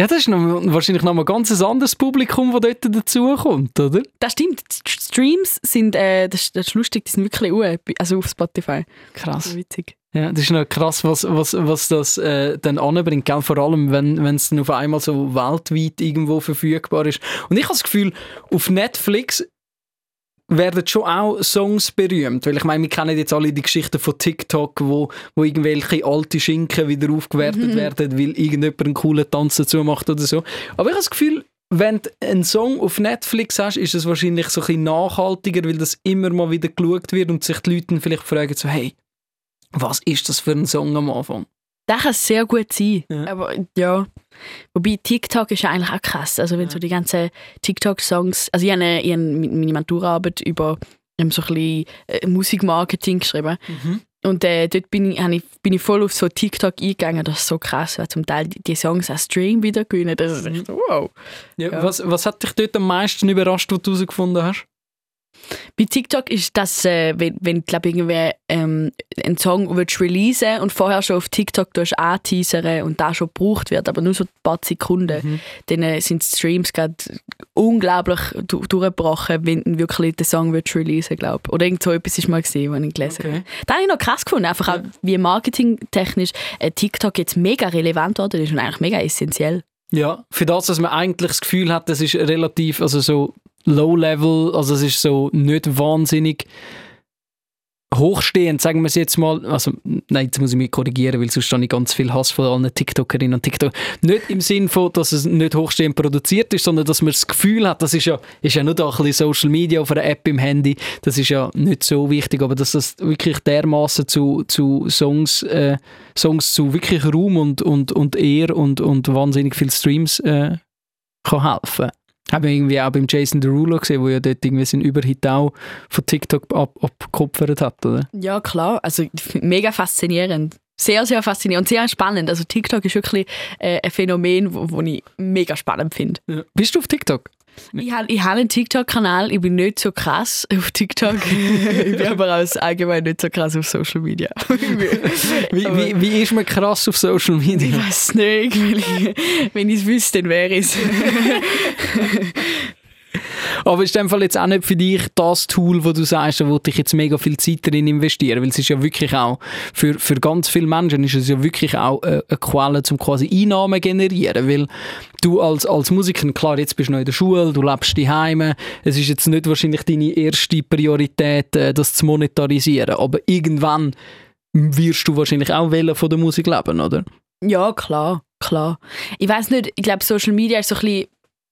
Ja, das ist noch, wahrscheinlich noch mal ganz ein anderes Publikum, das dort dazukommt, oder? Das stimmt. Die Streams sind, äh, das, das ist lustig, die sind wirklich uhr, also auf Spotify. Krass. Witzig. Ja, das ist noch krass, was, was, was das äh, dann anbringt, gell? vor allem wenn es dann auf einmal so weltweit irgendwo verfügbar ist. Und ich habe das Gefühl, auf Netflix werden schon auch Songs berühmt. Weil ich meine, wir kennen jetzt alle die Geschichten von TikTok, wo, wo irgendwelche alte Schinken wieder aufgewertet mhm. werden, weil irgendjemand einen coolen Tanz dazu macht oder so. Aber ich habe das Gefühl, wenn du einen Song auf Netflix hast, ist es wahrscheinlich so ein bisschen nachhaltiger, weil das immer mal wieder geschaut wird und sich die Leute vielleicht fragen so, hey, was ist das für ein Song am Anfang? Das kann sehr gut sein. Ja. Aber ja. Wobei TikTok ist ja eigentlich auch krass. Also wenn ja. so die ganzen TikTok-Songs, also ich habe, eine, ich habe meine Maturarbeit über ähm, so ein bisschen äh, Musikmarketing geschrieben. Mhm. Und äh, dort bin ich, ich, bin ich voll auf so TikTok eingegangen. Das ist so krass, weil zum Teil die, die Songs als Stream wieder gewinnen. Das ist echt so, wow. Ja, ja. Was, was hat dich dort am meisten überrascht, was du herausgefunden hast? Bei TikTok ist das, äh, wenn, wenn glaub, irgendwie ähm, einen Song willst releasen und vorher schon auf TikTok anteasern und da schon gebraucht wird, aber nur so ein paar Sekunden, mhm. dann äh, sind die Streams gerade unglaublich du durchgebrochen, wenn du wirklich den Song willst releasen glaube Oder irgend so etwas ist mal gesehen, was ich gelesen okay. habe. Das habe ich noch krass gefunden, einfach ja. auch wie marketingtechnisch äh, TikTok jetzt mega relevant worden ist und eigentlich mega essentiell. Ja, für das, dass man eigentlich das Gefühl hat, das ist relativ, also so Low-Level, also es ist so nicht wahnsinnig hochstehend, sagen wir es jetzt mal. Also, nein, jetzt muss ich mich korrigieren, weil sonst habe ich ganz viel Hass von allen TikTokerinnen und TikTok. Nicht im Sinn von, dass es nicht hochstehend produziert ist, sondern dass man das Gefühl hat, das ist ja, ist ja nur da ein bisschen Social Media auf einer App im Handy, das ist ja nicht so wichtig, aber dass das wirklich dermaßen zu, zu Songs, äh, Songs zu wirklich Ruhm und, und, und Ehr und, und wahnsinnig viel Streams äh, kann helfen. Haben wir irgendwie auch beim Jason Derulo gesehen, wo ja dort irgendwie seinen Überhit auch von TikTok ab hat, oder? Ja, klar. Also mega faszinierend. Sehr, sehr faszinierend und sehr spannend. Also TikTok ist wirklich äh, ein Phänomen, wo, wo ich mega spannend finde. Ja. Bist du auf TikTok? Ich habe ich hab einen TikTok-Kanal, ich bin nicht so krass auf TikTok. ich bin aber auch allgemein nicht so krass auf Social Media. wie, wie, wie ist man krass auf Social Media? Ich weiß nicht, wenn ich es wüsste, dann wäre es. Aber ist in dem Fall jetzt auch nicht für dich das Tool, wo du sagst, da ich jetzt mega viel Zeit drin investieren, weil es ist ja wirklich auch, für, für ganz viele Menschen ist es ja wirklich auch eine, eine Quelle, um quasi Einnahmen generieren, weil du als, als Musiker, klar, jetzt bist du noch in der Schule, du lebst daheim, es ist jetzt nicht wahrscheinlich deine erste Priorität, äh, das zu monetarisieren, aber irgendwann wirst du wahrscheinlich auch wählen von der Musik leben, oder? Ja, klar, klar. Ich weiß nicht, ich glaube, Social Media ist so ein bisschen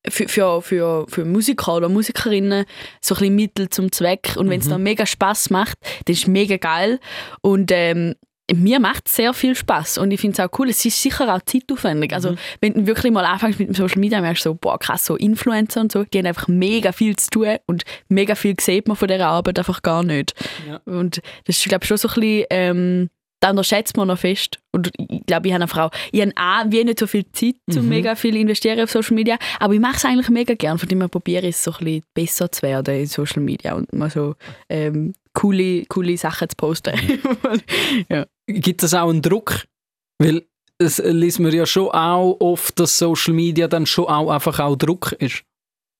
für, für, für, für Musiker oder Musikerinnen so ein bisschen Mittel zum Zweck. Und wenn es mhm. dann mega Spaß macht, dann ist es mega geil. Und ähm, mir macht es sehr viel Spaß und ich finde es auch cool. Es ist sicher auch zeitaufwendig. Also, mhm. wenn du wirklich mal anfängst mit dem Social Media, merkst du so, boah, krass, so Influencer und so, die haben einfach mega viel zu tun und mega viel sieht man von dieser Arbeit einfach gar nicht. Ja. Und das ist, glaube ich, schon so ein bisschen. Ähm, da unterschätzt man noch fest. Und ich glaube, ich habe eine Frau. Ich habe auch wie nicht so viel Zeit, um mhm. mega viel investieren auf Social Media. Aber ich mache es eigentlich mega gern, von dem ich probiere, es so ein bisschen besser zu werden in Social Media und mal so ähm, coole, coole Sachen zu posten. ja. Gibt es auch einen Druck? Weil es liest man ja schon auch oft, dass Social Media dann schon auch einfach auch Druck ist.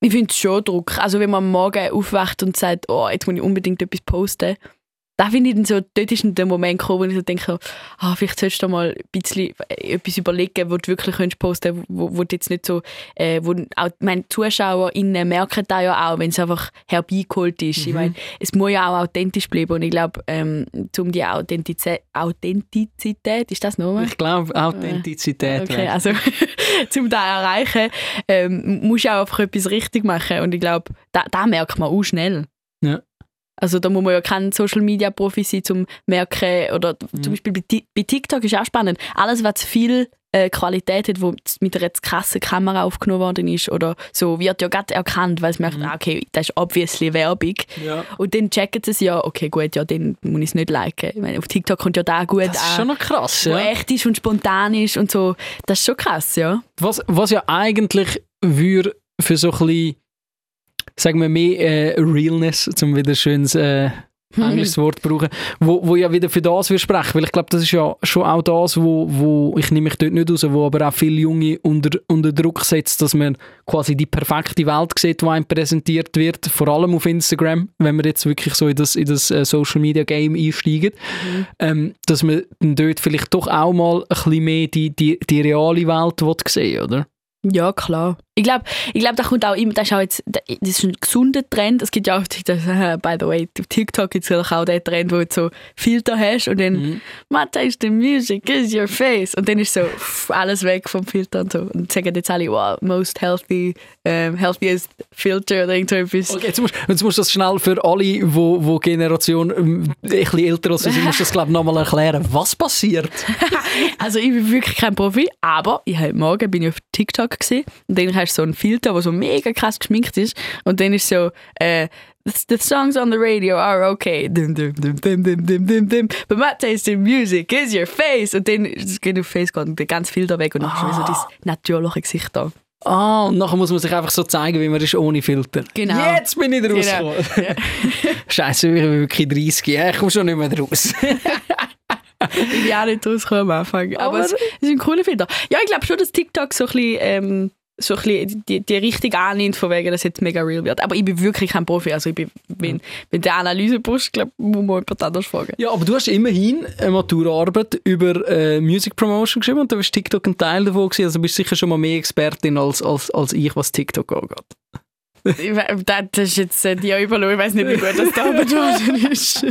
Ich finde es schon Druck. Also wenn man am Morgen aufwacht und sagt, oh, jetzt muss ich unbedingt etwas posten, da finde ich dann so, dort ist der Moment gekommen, wo ich so denke, ah, vielleicht solltest du mal ein bisschen etwas überlegen, wo du wirklich könntest posten wo, wo du jetzt nicht so, äh, wo auch meine ZuschauerInnen merken da ja auch, wenn es einfach herbeigeholt ist. Mhm. Ich meine, es muss ja auch authentisch bleiben und ich glaube, ähm, um die Authentizität, Authentizität, ist das nochmal? Ich glaube, Authentizität. Okay, ja. also um das zu erreichen, ähm, musst du auch einfach etwas richtig machen und ich glaube, da, da merkt man auch schnell. Ja. Also da muss man ja kein Social Media Profi sein, zum merken oder mhm. zum Beispiel bei, TikTok ist auch spannend. Alles, was zu viel äh, Qualität hat, wo mit einer krassen Kamera aufgenommen worden ist oder so, wird ja gerade erkannt, weil es merkt, ah, okay, das ist obviously Werbung. Ja. Und dann checken sie es ja, okay, gut, ja, dann muss ich es nicht liken. Ich meine, auf TikTok kommt ja da gut Das ist an, schon noch krass, wo ja. echt ist und spontan ist und so. Das ist schon krass, ja. Was, was ja eigentlich würde für so ein bisschen, sagen wir mehr äh, Realness, zum wieder ein schönes äh, englisches Wort brauchen, wo, wo ja wieder für das wir sprechen, weil ich glaube, das ist ja schon auch das, wo, wo ich nehme mich dort nicht raus, wo aber auch viele Junge unter, unter Druck setzt, dass man quasi die perfekte Welt sieht, die einem präsentiert wird, vor allem auf Instagram, wenn wir jetzt wirklich so in das, in das äh, Social Media Game einsteigen, ähm, dass man dort vielleicht doch auch mal ein bisschen mehr die, die, die reale Welt will sehen oder? Ja, klar. Ich glaube, ich glaub, da kommt auch immer, das ist auch jetzt, das ist ein gesunder Trend. Es gibt ja auch, das, by the way, auf TikTok gibt es auch den Trend, wo du so Filter hast und dann, Mhm. what is the music, is your face. Und dann ist so pff, alles weg vom Filter und so. Und sagen jetzt alle, wow, most healthy, ähm, healthiest filter oder irgend so etwas. Okay, jetzt musst, jetzt musst du das schnell für alle, wo, wo Generation ähm, ein bisschen älter sind, musst du das glaube ich nochmal erklären. Was passiert? Also ich bin wirklich kein Profi, aber ich heute Morgen bin ich auf TikTok gesehen und dann hast du so einen Filter, der so mega krass geschminkt ist und dann ist so äh, The songs on the radio are okay. Dum, dum, dum, dum, dum, dum, dum, dum. But my taste in music is your face. Und dann es geht auf Face und der ganze Filter weg und dann hast du so dein natürliche Gesicht da. Ah, und nachher muss man sich einfach so zeigen, wie man ist ohne Filter. Genau. Jetzt bin ich raus. Genau. Scheiße, ich bin wirklich 30, ja, ich komme schon nicht mehr raus. Ich bin auch nicht rausgekommen am Anfang. Aber, Aber- es ist ein cooler Filter. Ja, ich glaube schon, dass TikTok so ein bisschen, ähm, so ein bisschen die, die Richtung annimmt, von wegen, dass es jetzt mega real wird. Aber ich bin wirklich kein Profi. Also ich bin, wenn, wenn der Analyse pusht, glaube muss man jemand anders fragen. ja, aber du hast immerhin eine Maturarbeit über äh, Music Promotion geschrieben und da war TikTok ein Teil davon gewesen. Also bist du sicher schon mal mehr Expertin als, als, als ich, was TikTok angeht. Das ist jetzt äh, die Überlage. Ich weiß nicht, wie gut das da geworden ist.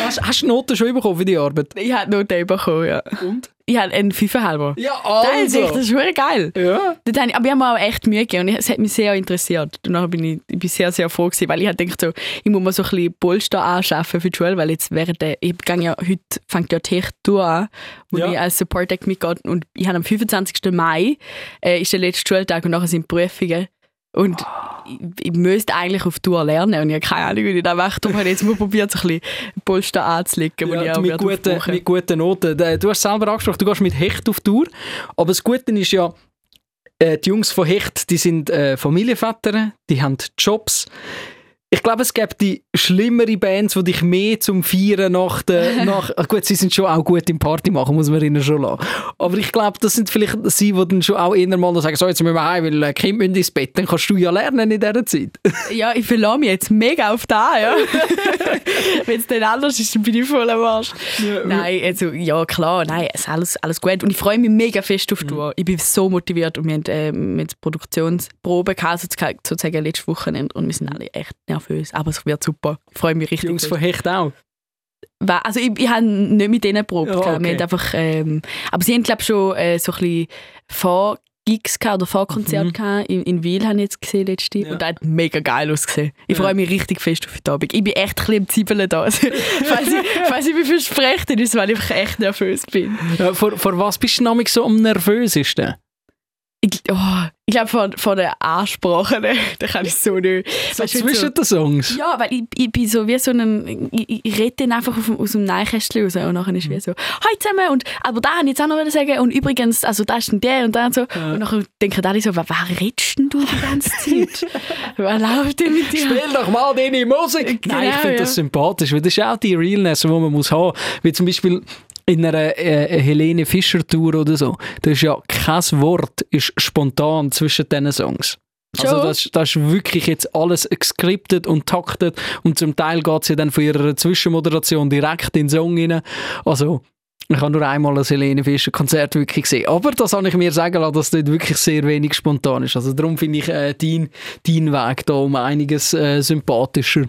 Hast, hast du Noten schon bekommen für die Arbeit? Ich habe Noten bekommen, ja. Und? Ich habe einen 5,5. Ja, Das ist echt, das ist wirklich geil. Ja. Dort habe ich, aber ich habe mir auch echt Mühe gegeben und es hat mich sehr interessiert. Danach bin ich, ich bin sehr, sehr froh gewesen, weil ich habe gedacht, so, ich muss mir so ein bisschen Polster anschaffen für die Schule, weil jetzt während der, ich gehe ja, heute fängt ja die Tour an, wo Ja. ich als Support Act mitgehe und ich habe am 25. Mai äh, ist der letzte Schultag und nachher sind die Prüfungen und ich, müsste eigentlich auf Tour lernen und ich habe keine Ahnung, wie ich das mache. Darum habe ich jetzt mal probiert, so ein bisschen Polster anzulegen, Ja, mit, guten, mit guten Noten. Äh, Du hast selber angesprochen, du gehst mit Hecht auf Tour. Aber das Gute ist ja, äh, die Jungs von Hecht, die sind äh, Familienväter, die haben Jobs. Ich glaube, es gibt die schlimmere Bands, die dich mehr zum Feiern nach der... Nach, ah, gut, sie sind schon auch gut im Party machen, muss man ihnen schon lassen. Aber ich glaube, das sind vielleicht sie, die dann schon auch eher mal sagen, so, jetzt müssen wir heim, weil äh, Kind müssen ins Bett, dann kannst du ja lernen in dieser Zeit. Ja, ich verlasse mich jetzt mega auf da, ja. Wenn es dann anders ist, dann bin ich voll am Arsch. Nein, also, ja klar, nein, es ist alles, alles gut. Und ich freue mich mega fest Mhm. auf die Tour. Ich bin so motiviert und wir haben äh, mit Produktionsprobe gehabt, sozusagen, sozusagen letztes Wochenende und wir sind alle echt nervös. Aber es wird super. Ich freue mich Die richtig. Jungs fest. von Hecht auch. Also ich, ich habe nicht mit denen probt. Ja, gehabt. okay. Wir haben einfach, ähm, aber sie haben glaube schon äh, so ein bisschen Vor-Gigs gehabt oder Vorkonzerte Mhm. gehabt. In, in Wiel habe ich jetzt gesehen letzte Ja. und das hat mega geil ausgesehen. Ich Ja. freue mich richtig fest auf den Abend. Ich bin echt ein bisschen im Zibbeln da. Also, falls, ich, falls ich mich verspreche, dann ist es, weil ich einfach echt nervös bin. Ja, vor, vor was bist du nämlich so am nervösesten? Ich, oh, ich glaube, von, von der Ansprache, ne, da kann ich so nicht. So Weißt zwischen so- den Songs? Ja, weil ich, ich bin so wie so ein, ich, ich rede dann einfach auf, aus dem Neinkästchen raus und nachher ist Mhm. wie so, «Hi zusammen!» und «Aber da habe ich jetzt auch noch was sagen und übrigens, also da ist denn der und der und so.» Und nachher denken alle so, «Was was redest denn du die ganze Zeit? Was läuft denn mit dir?» Spiel doch mal deine Musik! Genau, Nein, ich finde das ja. sympathisch, weil das ist auch die Realness, die man muss haben. Wie zum Beispiel in einer äh, Helene Fischer Tour oder so. Da ist ja kein Wort ist spontan zwischen diesen Songs. Also das, das ist wirklich jetzt alles geskriptet und taktet und zum Teil geht sie dann von ihrer Zwischenmoderation direkt in den Song rein. Also ich habe nur einmal ein Helene Fischer Konzert wirklich gesehen. Aber das habe ich mir sagen lassen, dass dort wirklich sehr wenig spontan ist. Also darum finde ich äh, deinen dein Weg da um einiges äh, sympathischer.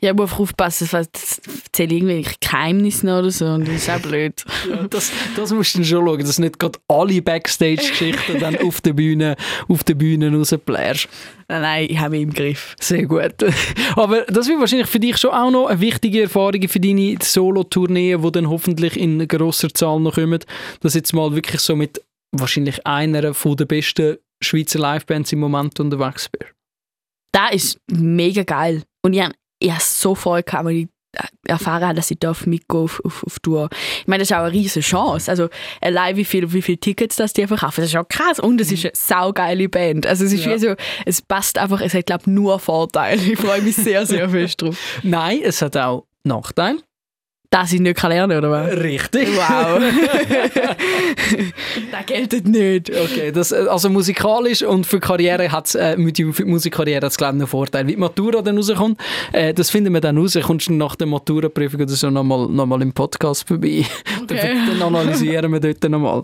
Ja, aber einfach aufpassen, das erzähle irgendwelche Geheimnisse noch oder so und das ist auch blöd. ja, das, das musst du schon schauen, dass nicht gerade alle Backstage-Geschichten dann auf der Bühne, auf der Bühne rausplärst. Nein, nein, ich habe mich im Griff. Sehr gut. Aber das wird wahrscheinlich für dich schon auch noch eine wichtige Erfahrung für deine Solo-Tourneen, die dann hoffentlich in grosser Zahl noch kommen, dass jetzt mal wirklich so mit wahrscheinlich einer von der besten Schweizer Livebands im Moment unterwegs bist. Das ist mega geil. Und ich habe ich habe so voll gehabt, weil ich erfahren habe, dass ich darf mitgehen auf, auf, auf Tour. Ich meine, das ist auch eine riesige Chance. Also allein wie viele wie viel Tickets das die verkaufen, das ist auch krass. Und es ist eine saugeile Band. Also es ist ja. wie so, es passt einfach, es hat glaube ich nur Vorteile. Ich freue mich sehr, sehr fest drauf. Nein, es hat auch Nachteile. Dass ich nicht lernen kann, oder was? Richtig. Wow. das gilt nicht. Okay, das, äh, also musikalisch und für Karriere hat äh, mit der Musikkarriere hat es glaube ich einen Vorteil. Wie die Matura dann rauskommt, äh, das finden wir dann raus. Kommst du nach der Maturaprüfung oder so nochmal noch mal im Podcast vorbei. Okay. dann, dann analysieren wir dort nochmal.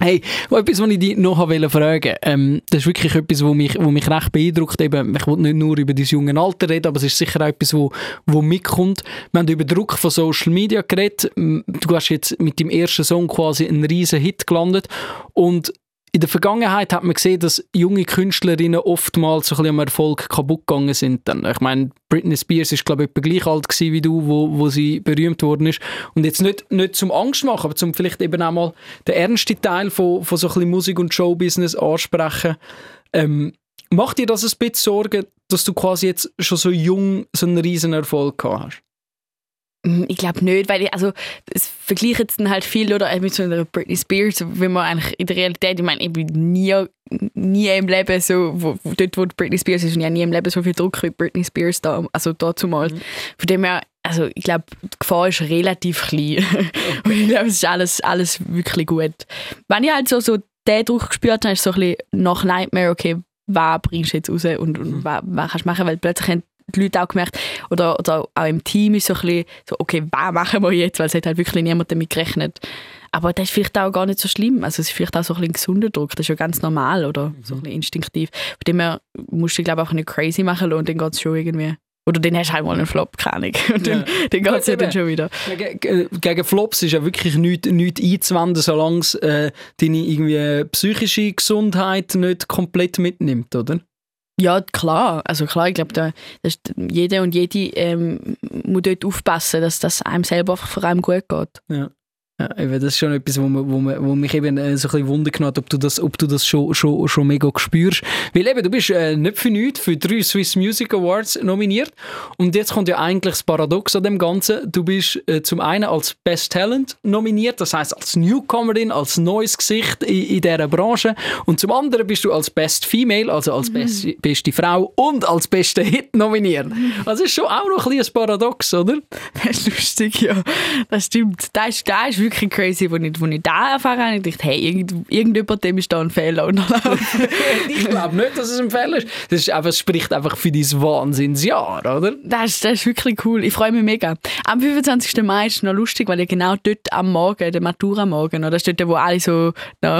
Hey, etwas, was ich dich noch fragen wollte, ähm, das ist wirklich etwas, was mich, wo mich recht beeindruckt. Eben, ich will nicht nur über dein junge Alter reden, aber es ist sicher auch etwas, wo, wo mitkommt. Wir haben über Druck von Social Media geredet. Du hast jetzt mit dem ersten Song quasi einen riesen Hit gelandet und in der Vergangenheit hat man gesehen, dass junge Künstlerinnen oftmals so ein bisschen am Erfolg kaputt gegangen sind. Dann. Ich meine, Britney Spears ist glaube ich etwa gleich alt gewesen wie du, wo, wo sie berühmt worden ist. Und jetzt nicht, nicht zum Angst machen, aber zum vielleicht eben auch mal den ernsten Teil von, von so ein bisschen Musik und Showbusiness ansprechen. Ähm, macht dir das ein bisschen Sorgen, dass du quasi jetzt schon so jung so einen riesen Erfolg gehabt hast? Hm, ich glaube nicht, weil ich, also es vergleicht dann halt viel oder äh, mit so einer Britney Spears, wenn man eigentlich in der Realität, ich meine, ich bin nie, nie im Leben so, wo, dort wo Britney Spears ist und ich habe nie im Leben so viel Druck wie Britney Spears da, also dazu mal. Mhm. Von dem her, also ich glaube, die Gefahr ist relativ klein und ich glaube, es ist alles, alles wirklich gut. Wenn ich halt so, so den Druck gespürt habe, ist so ein bisschen nach Nightmare, okay, was bringst du jetzt raus und, und mhm. was, was kannst du machen, weil plötzlich die Leute auch gemerkt, oder, oder auch im Team ist so ein bisschen so, okay, was machen wir jetzt, weil es hat halt wirklich niemand damit gerechnet. Aber das ist vielleicht auch gar nicht so schlimm. Also es ist vielleicht auch so ein, bisschen ein gesunder Druck. Das ist ja ganz normal oder so ein bisschen instinktiv. Von dem her musst du dich, glaube ich, auch nicht crazy machen und dann geht es schon irgendwie. Oder dann hast du halt mal einen Flop, keine Ahnung. Und dann, ja. dann geht es ja dann schon wieder. Gegen, gegen, Flops ist ja wirklich nichts, nichts einzuwenden, solange es äh, deine irgendwie psychische Gesundheit nicht komplett mitnimmt, oder? Ja, klar. Also klar, ich glaube, da, jeder und jede ähm, muss dort aufpassen, dass das einem selber vor allem gut geht. Ja. Ja, das ist schon etwas, wo, wo, wo mich eben äh, so ein bisschen Wunder hat, ob du das, ob du das schon, schon, schon mega spürst. Weil eben, du bist äh, nicht für nichts für drei Swiss Music Awards nominiert. Und jetzt kommt ja eigentlich das Paradox an dem Ganzen. Du bist äh, zum einen als Best Talent nominiert, das heißt als Newcomerin, als neues Gesicht in, in dieser Branche. Und zum anderen bist du als Best Female, also als mhm. best, beste Frau und als beste Hit nominiert. Also ist schon auch noch ein, ein Paradox, oder? Das ist lustig, ja. Das stimmt. Das ist, das ist wirklich crazy, als ich, als ich da erfahren habe. Ich dachte, hey, irgend, irgendjemand dem ist da ein Fehler. ich glaube nicht, dass es ein Fehler ist. Das ist einfach, spricht einfach für dein Wahnsinnsjahr, oder? Das ist, das ist wirklich cool. Ich freue mich mega. Am 25. Mai ist es noch lustig, weil ich genau dort am Morgen, der Matura-Morgen, das ist dort, wo alle so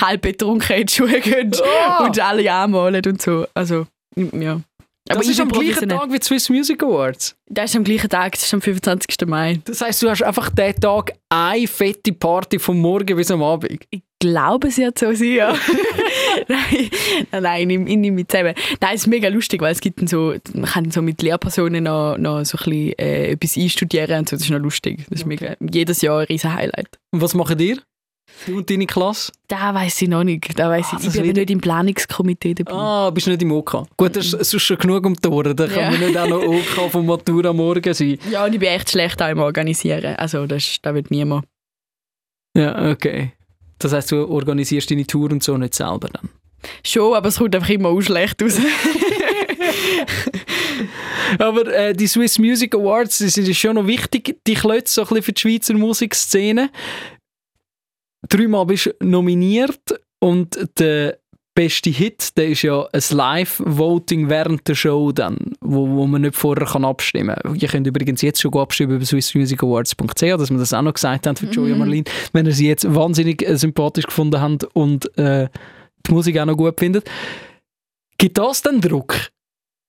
halb betrunken in die Schuhe gehen oh. und alle anmalen und so. Also, ja. Aber das ist am gleichen Tag wie Swiss Music Awards. Das ist am gleichen Tag, das ist am 25. Mai. Das heisst, du hast einfach diesen Tag eine fette Party vom Morgen bis am Abend? Ich glaube, es wird so sein, ja. nein, nein, ich, ich nehme mit zusammen. Nein, es ist mega lustig, weil es gibt dann so, man kann so mit Lehrpersonen noch, noch so ein bisschen äh, etwas einstudieren und so, das ist noch lustig. Das ist okay. mega, jedes Jahr ein riesen Highlight. Und was machen ihr? Du und deine Klasse? Da weiß ich noch nicht. Da weiss ah, ich, ich bin nicht im Planungskomitee dabei. Ah, bist nicht im OK. Gut, das ist schon genug um die Ohren. Da kann ja. man nicht auch noch OK vom Matura morgen sein. Ja, und ich bin echt schlecht auch im Organisieren. Also das, das wird niemand. Ja, okay. Das heisst, du organisierst deine Tour und so nicht selber dann? Schon, aber es kommt einfach immer auch schlecht aus. aber äh, die Swiss Music Awards die sind schon noch wichtig, die klötze so ein bisschen für die Schweizer Musikszene dreimal bist nominiert und der beste Hit, der ist ja ein Live-Voting während der Show dann, wo, wo man nicht vorher kann abstimmen kann. Ihr könnt übrigens jetzt schon abstimmen über swissmusicawards.ch, dass wir das auch noch gesagt haben für Joey mhm. Marlin, wenn ihr sie jetzt wahnsinnig äh, sympathisch gefunden habt und äh, die Musik auch noch gut findet. Gibt das dann Druck?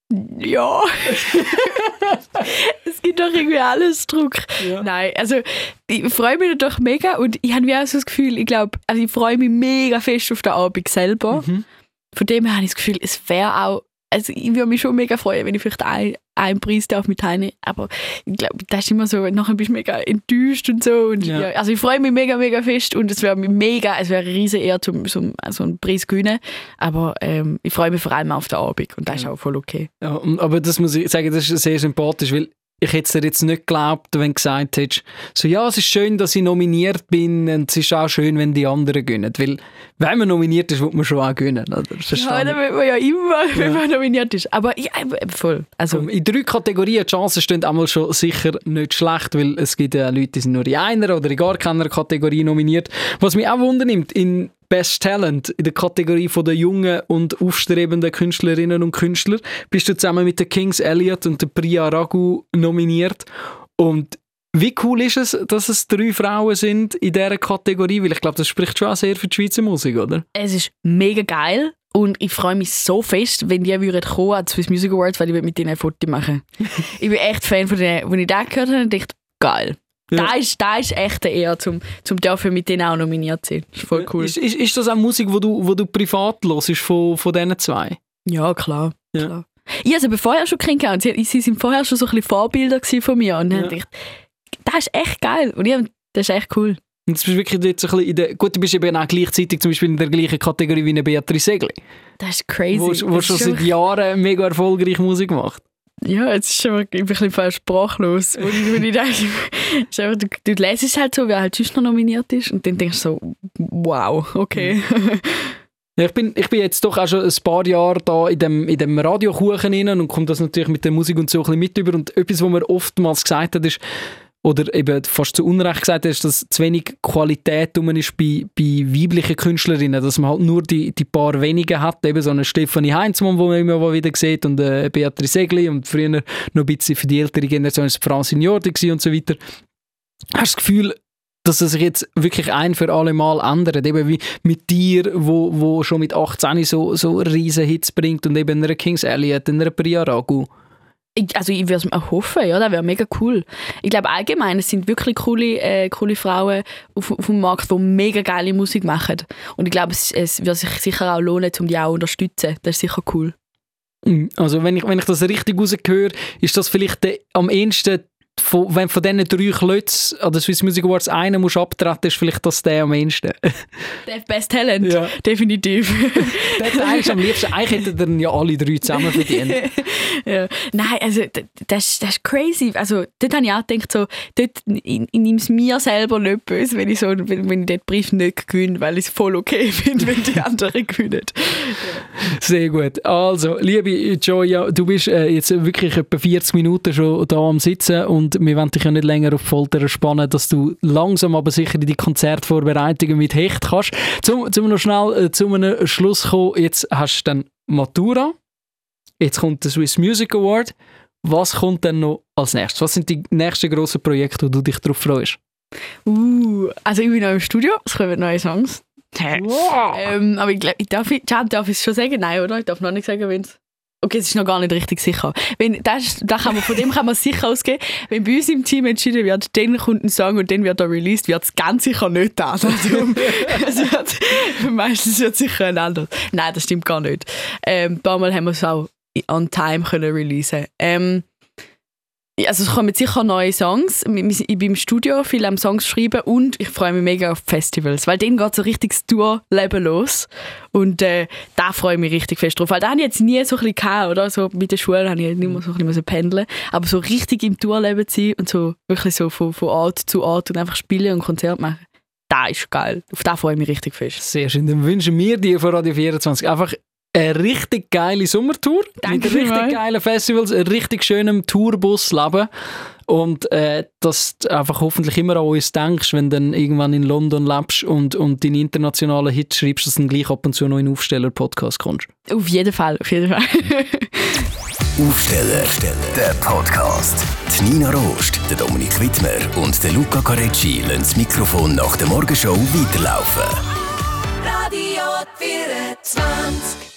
Ja. es gibt doch irgendwie alles Druck. Ja. Nein, also ich freue mich natürlich mega und ich habe wie auch so das Gefühl, ich glaube, also ich freue mich mega fest auf den Abend selber. Mhm. Von dem her habe ich das Gefühl, es wäre auch also ich würde mich schon mega freuen, wenn ich vielleicht ein, einen Preis darf mit teilnehmen aber ich glaube, das ist immer so, nachher bist du mega enttäuscht und so und ja. Ja, also ich freue mich mega, mega fest und es wäre mega, es wäre eine riesige Ehre, zum, zum, also einen Preis gewinnen, aber ähm, ich freue mich vor allem auf den Abend und das ist auch voll okay. Ja, aber das muss ich sagen, das ist sehr sympathisch, weil ich hätte es dir jetzt nicht geglaubt, wenn du gesagt hättest, so, ja, es ist schön, dass ich nominiert bin und es ist auch schön, wenn die anderen gewinnen. Weil, wenn man nominiert ist, wird man schon auch gewinnen. Oder? Ja, dann will man ja immer, ja. wenn man nominiert ist. Aber ja, voll. Also. In drei Kategorien, die Chancen stehen einmal schon sicher nicht schlecht, weil es gibt ja Leute, die sind nur in einer oder in gar keiner Kategorie nominiert. Was mich auch wundernimmt, in Best Talent in der Kategorie von der jungen und aufstrebenden Künstlerinnen und Künstler bist du zusammen mit der Kings Elliot und der Priya Ragu nominiert und wie cool ist es, dass es drei Frauen sind in dieser Kategorie? Weil ich glaube, das spricht schon auch sehr für die Schweizer Musik, oder? Es ist mega geil und ich freue mich so fest, wenn die würden kommen an Swiss Music Awards, weil ich mit ihnen ein Foto machen Ich bin echt Fan von denen. Als ich das gehört habe, dachte ich, geil. Ja. Da, ist, da ist echt eine Ehre, zum, zum dafür mit denen auch nominiert zu sein. Das ist voll cool. Ist, ist, ist das auch Musik, die du, wo du privat hörst von, von diesen zwei? Ja, klar. Ja. klar. Ich habe sie vorher schon kennengelernt. Sie, sie sind vorher schon so ein bisschen Vorbilder von mir. Und dann ja. dachte ich, das ist echt geil. Und ich, das ist echt cool. Und das bist wirklich jetzt ein bisschen in der, gut, du bist eben auch gleichzeitig zum Beispiel in der gleichen Kategorie wie eine Beatrice Segli. Das ist crazy. Wo, wo schon seit Jahren mega erfolgreich Musik macht. Ja, jetzt ist schon ein bisschen fast sprachlos. Und ich, ich denke, du, du lesest halt so, wer halt sonst noch nominiert ist und dann denkst du so, wow, okay. Ja, ich, bin, ich bin jetzt doch auch schon ein paar Jahre da in dem, in dem Radiokuchen rein und komme das natürlich mit der Musik und so ein bisschen mit über. Und etwas, was man oftmals gesagt hat, ist, oder eben fast zu Unrecht gesagt hast, dass zu wenig Qualität ist bei, bei weiblichen Künstlerinnen, dass man halt nur die, die paar wenige hat, eben so eine Stefanie Heinzmann, die man immer wieder sieht, und äh, Beatrice Segli und früher noch ein bisschen für die ältere Generation ist Francine Jordi und so weiter. Hast du das Gefühl, dass es sich jetzt wirklich ein für alle Mal ändert, eben wie mit dir, wo, wo schon mit 18 so, so riesen Hits bringt und eben einer Kings Elliot, einer Priya Ragu ich, also ich würde es mir hoffen, ja, das wäre mega cool. Ich glaube allgemein, es sind wirklich coole, äh, coole Frauen auf, auf dem Markt, die mega geile Musik machen. Und ich glaube, es, es wird sich sicher auch lohnen, um die auch zu unterstützen. Das ist sicher cool. Mm, also wenn ich, wenn ich das richtig rausgehöre, ist das vielleicht der, am ehesten von, wenn von diesen drei Klötzen an den Swiss Music Awards einer muss abtreten, ist vielleicht das der am ehesten. Der Best Talent, ja. definitiv. der hat eigentlich am liebsten, eigentlich hätten dann ja alle drei zusammen verdient. ja. Nein, also das, das ist crazy. Also dort habe ich auch gedacht, so, dort, nehme es mir selber nicht böse, wenn ich, so, wenn, wenn ich den Brief nicht gewinne, weil ich es voll okay finde, wenn die anderen gewinnen. Sehr gut. Also, liebe Joya, du bist äh, jetzt wirklich etwa 40 Minuten schon da am Sitzen und wir wollen dich ja nicht länger auf Folter spannen, dass du langsam aber sicher in die Konzertvorbereitungen mit Hecht kannst. Zum, zum noch schnell äh, zu einem Schluss kommen, jetzt hast du dann Matura, jetzt kommt der Swiss Music Award. Was kommt denn noch als nächstes? Was sind die nächsten grossen Projekte, wo du dich darauf freust? Uh, also ich bin noch im Studio, es kommen neue Songs. Wow. Ähm, aber ich glaube, ich darf, ich, darf ich es schon sagen? Nein, oder? Ich darf noch nicht sagen, wenn es Okay, es ist noch gar nicht richtig sicher. Wenn, das, das kann man, von dem kann man sicher ausgehen. Wenn bei uns im Team entschieden wird, dann kommt ein Song und dann wird er released, wird es ganz sicher nicht das. Also, wird, meistens wird es sicher ein anderes. Nein, das stimmt gar nicht. Ähm, ein paar Mal haben wir es auch on time können releasen. Ähm, also es kommen sicher neue Songs. Ich bin im Studio viel am Songs schreiben und ich freue mich mega auf Festivals, weil dann geht so richtig das Tourleben los und äh, da freue ich mich richtig fest drauf. Weil da habe ich jetzt nie so ein bisschen gehabt, oder? So mit der Schule habe ich nicht mehr so ein bisschen pendeln aber so richtig im Tourleben zu sein und so wirklich so von, von Ort zu Ort und einfach spielen und Konzert machen, da ist geil. Auf da freue ich mich richtig fest. Sehr schön. Dann wünschen wir dir von Radio 24 einfach eine richtig geile Sommertour Danke mit richtig mal. geilen Festivals, einem richtig schönem Tourbusleben und äh, dass du einfach hoffentlich immer an uns denkst, wenn du dann irgendwann in London lebst und, und deine internationalen Hits schreibst, dass du dann gleich ab und zu noch in Aufsteller-Podcast kommst. Auf jeden Fall, auf jeden Fall. Aufsteller, der Podcast. Die Nina Rost, der Dominik Wittmer und der Luca Carecci lassen das Mikrofon nach der Morgenshow weiterlaufen. Radio 24